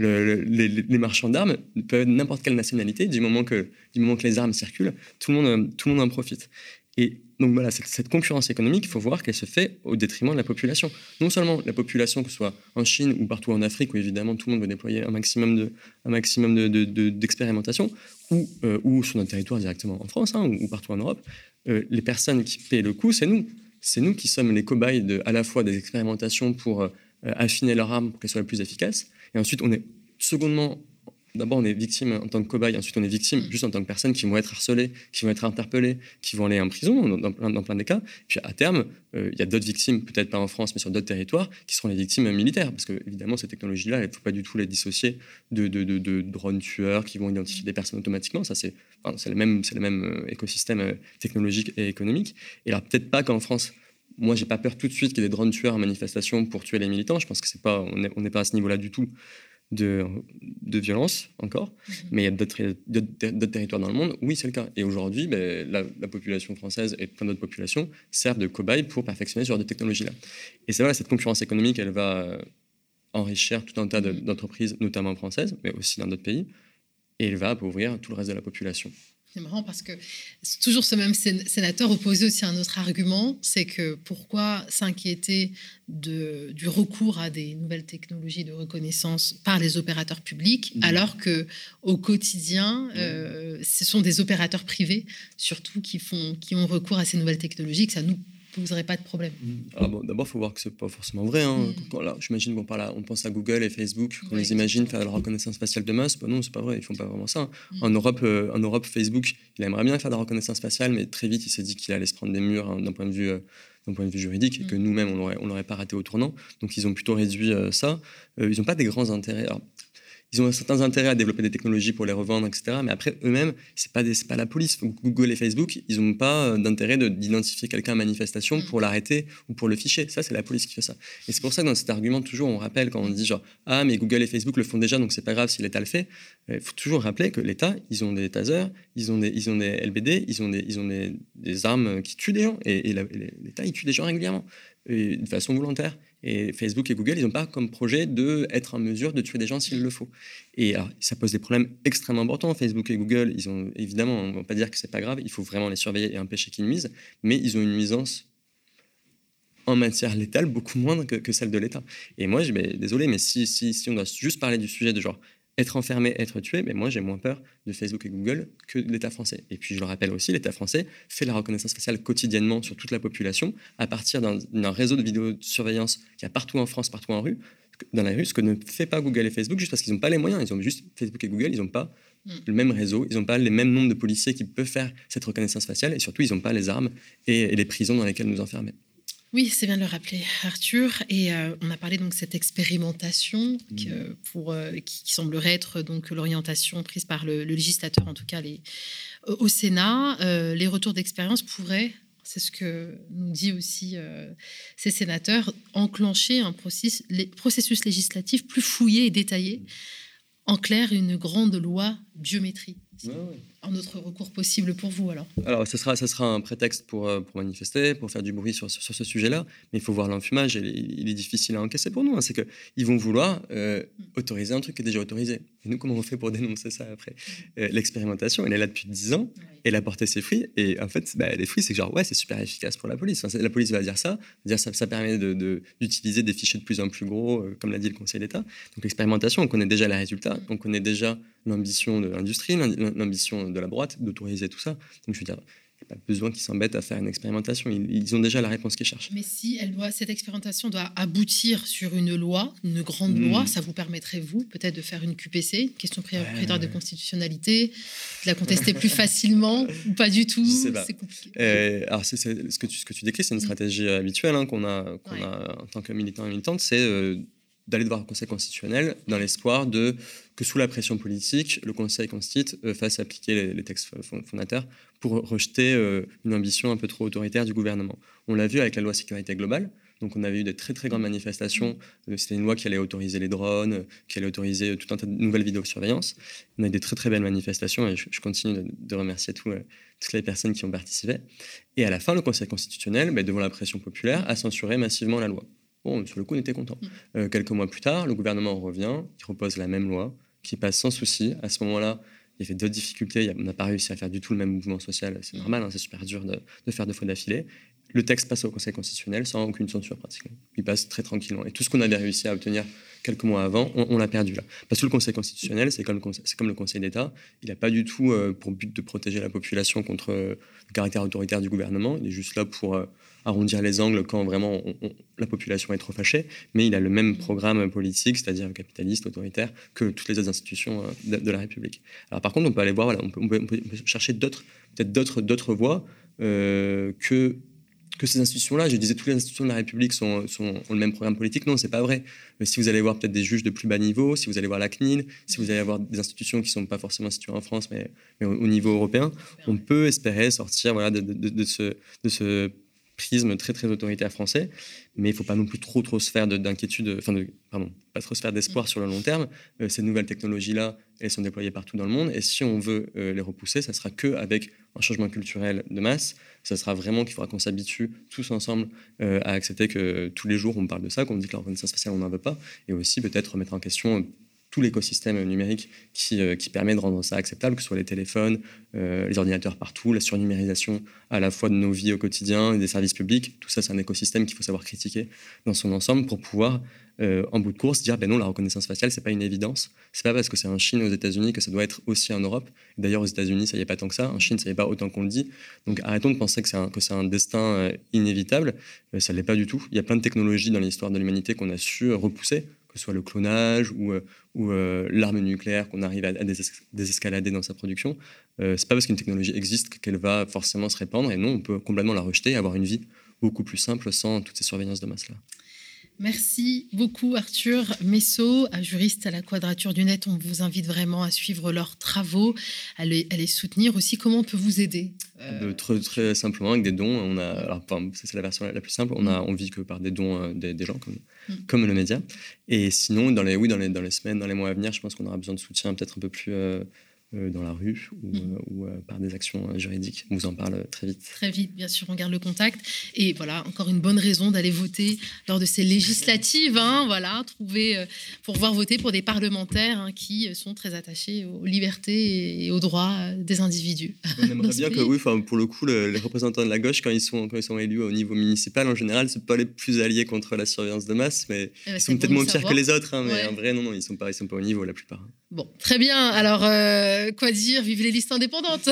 Euh, les, marchands d'armes peuvent être n'importe quelle nationalité, du moment, que, du moment que les armes circulent, tout le monde, en profite. Et donc voilà, cette, concurrence économique, il faut voir qu'elle se fait au détriment de la population. Non seulement la population, que ce soit en Chine ou partout en Afrique, où évidemment tout le monde veut déployer de, un maximum d'expérimentation, ou, euh, ou sur notre territoire directement en France hein, ou, partout en Europe, euh, les personnes qui paient le coût, c'est nous. C'est nous qui sommes les cobayes à la fois des expérimentations pour euh, affiner leur arme pour qu'elle soit la plus efficace, et ensuite on est secondement d'abord, on est victime en tant que cobaye, ensuite, on est victime juste en tant que personne qui vont être harcelées, qui vont être interpellées, qui vont aller en prison dans, plein, dans plein des cas. Puis à terme, euh, il y a d'autres victimes, peut-être pas en France, mais sur d'autres territoires, qui seront les victimes militaires. Parce que, évidemment, ces technologies-là, il ne faut pas du tout les dissocier de, de, drones tueurs qui vont identifier des personnes automatiquement. Ça, c'est le même, le même euh, écosystème euh, technologique et économique. Et alors, peut-être pas qu'en France, moi, j'ai pas peur tout de suite qu'il y ait des drones tueurs en manifestation pour tuer les militants. Je pense que c'est pas, on n'est pas à ce niveau-là du tout de, de violence encore, mhm. mais il y a d'autres territoires dans le monde, oui, c'est le cas. Et aujourd'hui, ben, la, population française et plein d'autres populations servent de cobayes pour perfectionner ce genre de technologie-là. Et c'est vrai, cette concurrence économique, elle va enrichir tout un tas mhm. d'entreprises, notamment françaises, mais aussi dans d'autres pays, et elle va appauvrir tout le reste de la population.
C'est marrant parce que toujours ce même sénateur opposait aussi un autre argument, c'est que pourquoi s'inquiéter du recours à des nouvelles technologies de reconnaissance par les opérateurs publics, mmh. alors que au quotidien, mmh. euh, ce sont des opérateurs privés surtout qui font, qui ont recours à ces nouvelles technologies, que ça nous poserait pas de problème.
Mm. Ah bon, D'abord, il faut voir que ce n'est pas forcément vrai. Hein. Mm. J'imagine qu'on on pense à Google et Facebook, qu'on les imagine faire de la reconnaissance faciale de masse. Bah non, c'est pas vrai, ils font pas vraiment ça. Mm. En, Europe, euh, en Europe, Facebook, il aimerait bien faire de la reconnaissance faciale, mais très vite, il s'est dit qu'il allait se prendre des murs hein, d'un point de vue... Euh, d'un point de vue juridique et que nous-mêmes, on n'aurait on pas raté au tournant. Donc, ils ont plutôt réduit euh, ça. ils n'ont pas des grands intérêts ils ont certains intérêts à développer des technologies pour les revendre, etc. Mais après, eux-mêmes, c'est pas, pas la police. Google et Facebook, ils n'ont pas euh, d'intérêt d'identifier quelqu'un en manifestation pour l'arrêter ou pour le ficher. Ça, c'est la police qui fait ça. Et c'est pour ça que dans cet argument, toujours, on rappelle quand on dit genre, ah, mais Google et Facebook le font déjà, donc c'est pas grave si l'État le fait. Il faut toujours rappeler que l'État, ils ont des tasers, ils ont des, ils ont des LBD, ils ont des, ils ont des, armes qui tuent des gens. Et, et l'État, il tue des gens régulièrement, et de façon volontaire. Et Facebook et Google, ils n'ont pas comme projet d'être en mesure de tuer des gens s'il le faut. Et ça pose des problèmes extrêmement importants. Facebook et Google, ils ont évidemment, on ne va pas dire que c'est pas grave, il faut vraiment les surveiller et empêcher qu'ils nuisent, mais ils ont une nuisance en matière létale beaucoup moindre que, celle de l'État. Et moi, je, désolé, mais si, si, si on doit juste parler du sujet de genre être enfermé, être tué, mais moi j'ai moins peur de Facebook et Google que de l'État français. Et puis je le rappelle aussi, l'État français fait la reconnaissance faciale quotidiennement sur toute la population à partir d'un réseau de vidéosurveillance qu'il y a partout en France, partout en rue, dans la rue, ce que ne fait pas Google et Facebook juste parce qu'ils n'ont pas les moyens. Ils ont juste Facebook et Google, ils n'ont pas mm. le même réseau, ils n'ont pas les mêmes nombres de policiers qui peuvent faire cette reconnaissance faciale et surtout ils n'ont pas les armes et les prisons dans lesquelles nous enfermer.
Oui, c'est bien de le rappeler, Arthur. Et euh, on a parlé donc de cette expérimentation mmh. pour, euh, qui, semblerait être donc l'orientation prise par le, législateur, en tout cas les, au Sénat. Euh, les retours d'expérience pourraient, c'est ce que nous dit aussi ces sénateurs, enclencher un processus, processus législatif plus fouillé et détaillé. En clair, une grande loi biométrie un autre recours possible pour vous alors
Alors, ce sera, ce sera un prétexte pour, euh, pour manifester, pour faire du bruit sur, sur, ce sujet-là, mais il faut voir l'enfumage, il est difficile à encaisser pour nous. Hein. C'est qu'ils vont vouloir euh, autoriser un truc qui est déjà autorisé. Et nous, comment on fait pour dénoncer ça après? Euh, L'expérimentation, elle est là depuis 10 ans, elle a porté ses fruits, et en fait, bah, les fruits, c'est que genre, ouais, c'est super efficace pour la police. la police va dire ça, dire ça, ça permet d'utiliser de, des fichiers de plus en plus gros, comme l'a dit le Conseil d'État. Donc, l'expérimentation, on connaît déjà les résultats, on connaît déjà l'ambition de l'industrie, l'ambition de la droite d'autoriser tout ça. Donc je veux dire, il n'y a pas besoin qu'ils s'embêtent à faire une expérimentation. Ils, ont déjà la réponse qu'ils cherchent.
Mais si elle doit, cette expérimentation doit aboutir sur une loi, une grande hmm. loi, ça vous permettrait, vous, peut-être de faire une QPC, question prioritaire de constitutionnalité, de la contester plus facilement ou pas du tout?
C'est compliqué. Euh, alors, ce, que tu, ce que tu décris, c'est une stratégie habituelle hein, qu'on a, qu'on a en tant que militant et militante, c'est euh, d'aller devant le Conseil constitutionnel dans l'espoir de que sous la pression politique, le Conseil constitue euh, fasse appliquer les, textes fondateurs pour rejeter euh, une ambition un peu trop autoritaire du gouvernement. On l'a vu avec la loi sécurité globale. Donc on avait eu des très très grandes manifestations. Euh, c'était une loi qui allait autoriser les drones, qui allait autoriser tout un tas de nouvelles vidéosurveillance. On a eu des très très belles manifestations et je, continue de, remercier toutes les personnes qui ont participé. Et à la fin, le Conseil constitutionnel, ben, devant la pression populaire, a censuré massivement la loi. Bon, sur le coup, on était content. Mm. Euh, quelques mois plus tard, le gouvernement revient, il repose la même loi, qui passe sans souci. À ce moment-là, il y avait d'autres difficultés. On n'a pas réussi à faire du tout le même mouvement social. C'est mm. normal, hein, c'est super dur de, faire deux fois d'affilée. le texte passe au Conseil constitutionnel sans aucune censure pratiquement. Il passe très tranquillement. Et tout ce qu'on avait réussi à obtenir quelques mois avant, on, l'a perdu là. Parce que le Conseil constitutionnel, c'est comme, comme, le Conseil d'État, il n'a pas du tout euh, pour but de protéger la population contre euh, le caractère autoritaire du gouvernement. Il est juste là pour euh, arrondir les angles quand vraiment la population est trop fâchée. Mais il a le même programme politique, c'est-à-dire capitaliste, autoritaire, que toutes les autres institutions de, la République. Alors par contre, on peut aller voir, on, peut, chercher d'autres, peut-être d'autres, d'autres voies que que ces institutions-là, je disais toutes les institutions de la République sont, ont le même programme politique. Non, c'est pas vrai. Mais si vous allez voir peut-être des juges de plus bas niveau, si vous allez voir la CNIL, si vous allez avoir des institutions qui ne sont pas forcément situées en France, mais, au, niveau européen, on peut espérer sortir voilà, de, ce, de ce prisme très très autoritaire français, mais il ne faut pas non plus trop trop se faire d'inquiétude, enfin de, pardon, pas trop se faire d'espoir sur le long terme. Euh, ces nouvelles technologies-là, elles sont déployées partout dans le monde, et si on veut euh, les repousser, ça sera que avec un changement culturel de masse. Ça sera vraiment qu'il faudra qu'on s'habitue tous ensemble euh, à accepter que tous les jours on parle de ça, qu'on dit que reconnaissance faciale on n'en veut pas, et aussi peut-être remettre en question l'écosystème numérique qui, euh, qui, permet de rendre ça acceptable, que ce soit les téléphones, euh, les ordinateurs partout, la surnumérisation à la fois de nos vies au quotidien et des services publics. Tout ça, c'est un écosystème qu'il faut savoir critiquer dans son ensemble pour pouvoir, euh, en bout de course, dire ben non, la reconnaissance faciale, c'est pas une évidence. C'est pas parce que c'est en Chine aux États-Unis que ça doit être aussi en Europe. D'ailleurs, aux États-Unis, ça y est pas tant que ça. En Chine, ça y est pas autant qu'on le dit. Donc, arrêtons de penser que c'est un, un, destin inévitable. ça l'est pas du tout. Il y a plein de technologies dans l'histoire de l'humanité qu'on a su repousser ce soit le clonage ou, euh, euh, l'arme nucléaire qu'on arrive à, désescalader dans sa production. Euh, c'est pas parce qu'une technologie existe qu'elle va forcément se répandre, et non, on peut complètement la rejeter et avoir une vie beaucoup plus simple sans toutes ces surveillances de masse-là.
Merci beaucoup Arthur Messot, juriste à la Quadrature du Net. On vous invite vraiment à suivre leurs travaux, à les, soutenir aussi. Comment on peut vous aider
euh, très, simplement avec des dons. On a, alors, c'est la version la plus simple. On a envie que par des dons euh, des, gens comme, mm. comme le média. Et sinon, dans les, oui, dans les, dans les semaines, dans les mois à venir, je pense qu'on aura besoin de soutien peut-être un peu plus euh, euh, dans la rue ou, mm. euh, euh, par des actions juridiques. On vous en parle très vite.
Très vite, bien sûr, on garde le contact. Et voilà, encore une bonne raison d'aller voter lors de ces législatives. Hein, voilà, trouver pour voir voter pour des parlementaires hein, qui sont très attachés aux libertés et aux droits des individus.
On aimerait bien que, oui, pour le coup, les représentants de la gauche, quand ils sont, quand ils sont élus au niveau municipal, en général, c'est pas les plus alliés contre la surveillance de masse, mais eh ben, ils sont peut-être moins pires que les autres. Hein, mais en vrai, non, non, ils sont pas, ils sont pas au niveau la plupart.
Bon, très bien. Alors, euh, quoi dire? Vive les listes indépendantes.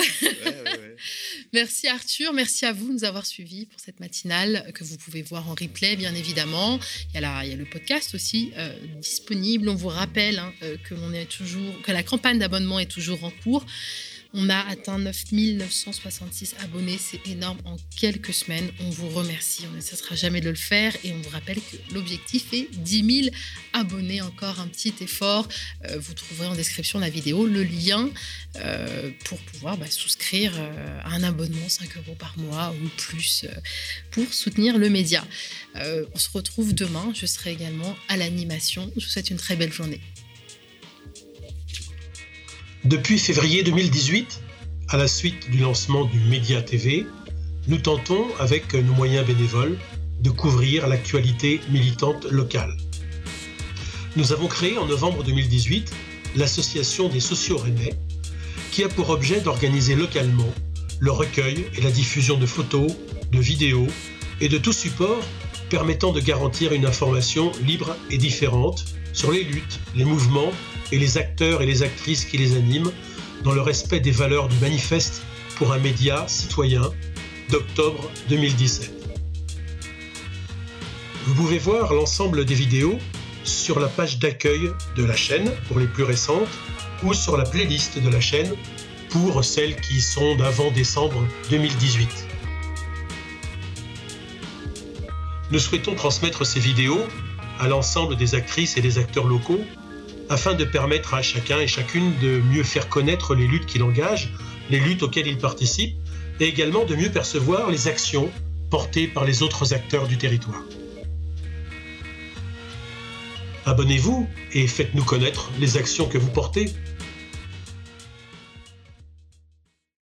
merci Arthur, merci à vous de nous avoir suivis pour cette matinale que vous pouvez voir en replay, bien évidemment. Il y a, il y a le podcast aussi euh, disponible. On vous rappelle hein, euh, que, est toujours, que la campagne d'abonnement est toujours en cours. On a atteint 9966 abonnés, c'est énorme en quelques semaines. On vous remercie, on ne cessera jamais de le faire et on vous rappelle que l'objectif est 10 000 abonnés, encore un petit effort. Euh, vous trouverez en description de la vidéo le lien euh, pour pouvoir bah, souscrire euh, à un abonnement 5 euros par mois ou plus pour soutenir le média. on se retrouve demain, je serai également à l'animation. Je vous souhaite une très belle journée.
Depuis février 2018, à la suite du lancement du Média TV, nous tentons, avec nos moyens bénévoles, de couvrir l'actualité militante locale. Nous avons créé en novembre 2018 l'association des sociaux rennais, qui a pour objet d'organiser localement le recueil et la diffusion de photos, de vidéos et de tout support permettant de garantir une information libre et différente sur les luttes, les mouvements et les acteurs et les actrices qui les animent dans le respect des valeurs du manifeste pour un média citoyen d'octobre 2017. Vous pouvez voir l'ensemble des vidéos sur la page d'accueil de la chaîne pour les plus récentes ou sur la playlist de la chaîne pour celles qui sont d'avant décembre 2018. Nous souhaitons transmettre ces vidéos à l'ensemble des actrices et des acteurs locaux afin de permettre à chacun et chacune de mieux faire connaître les luttes qu'il engage, les luttes auxquelles il participe, et également de mieux percevoir les actions portées par les autres acteurs du territoire. Abonnez-vous et faites-nous connaître les actions que vous portez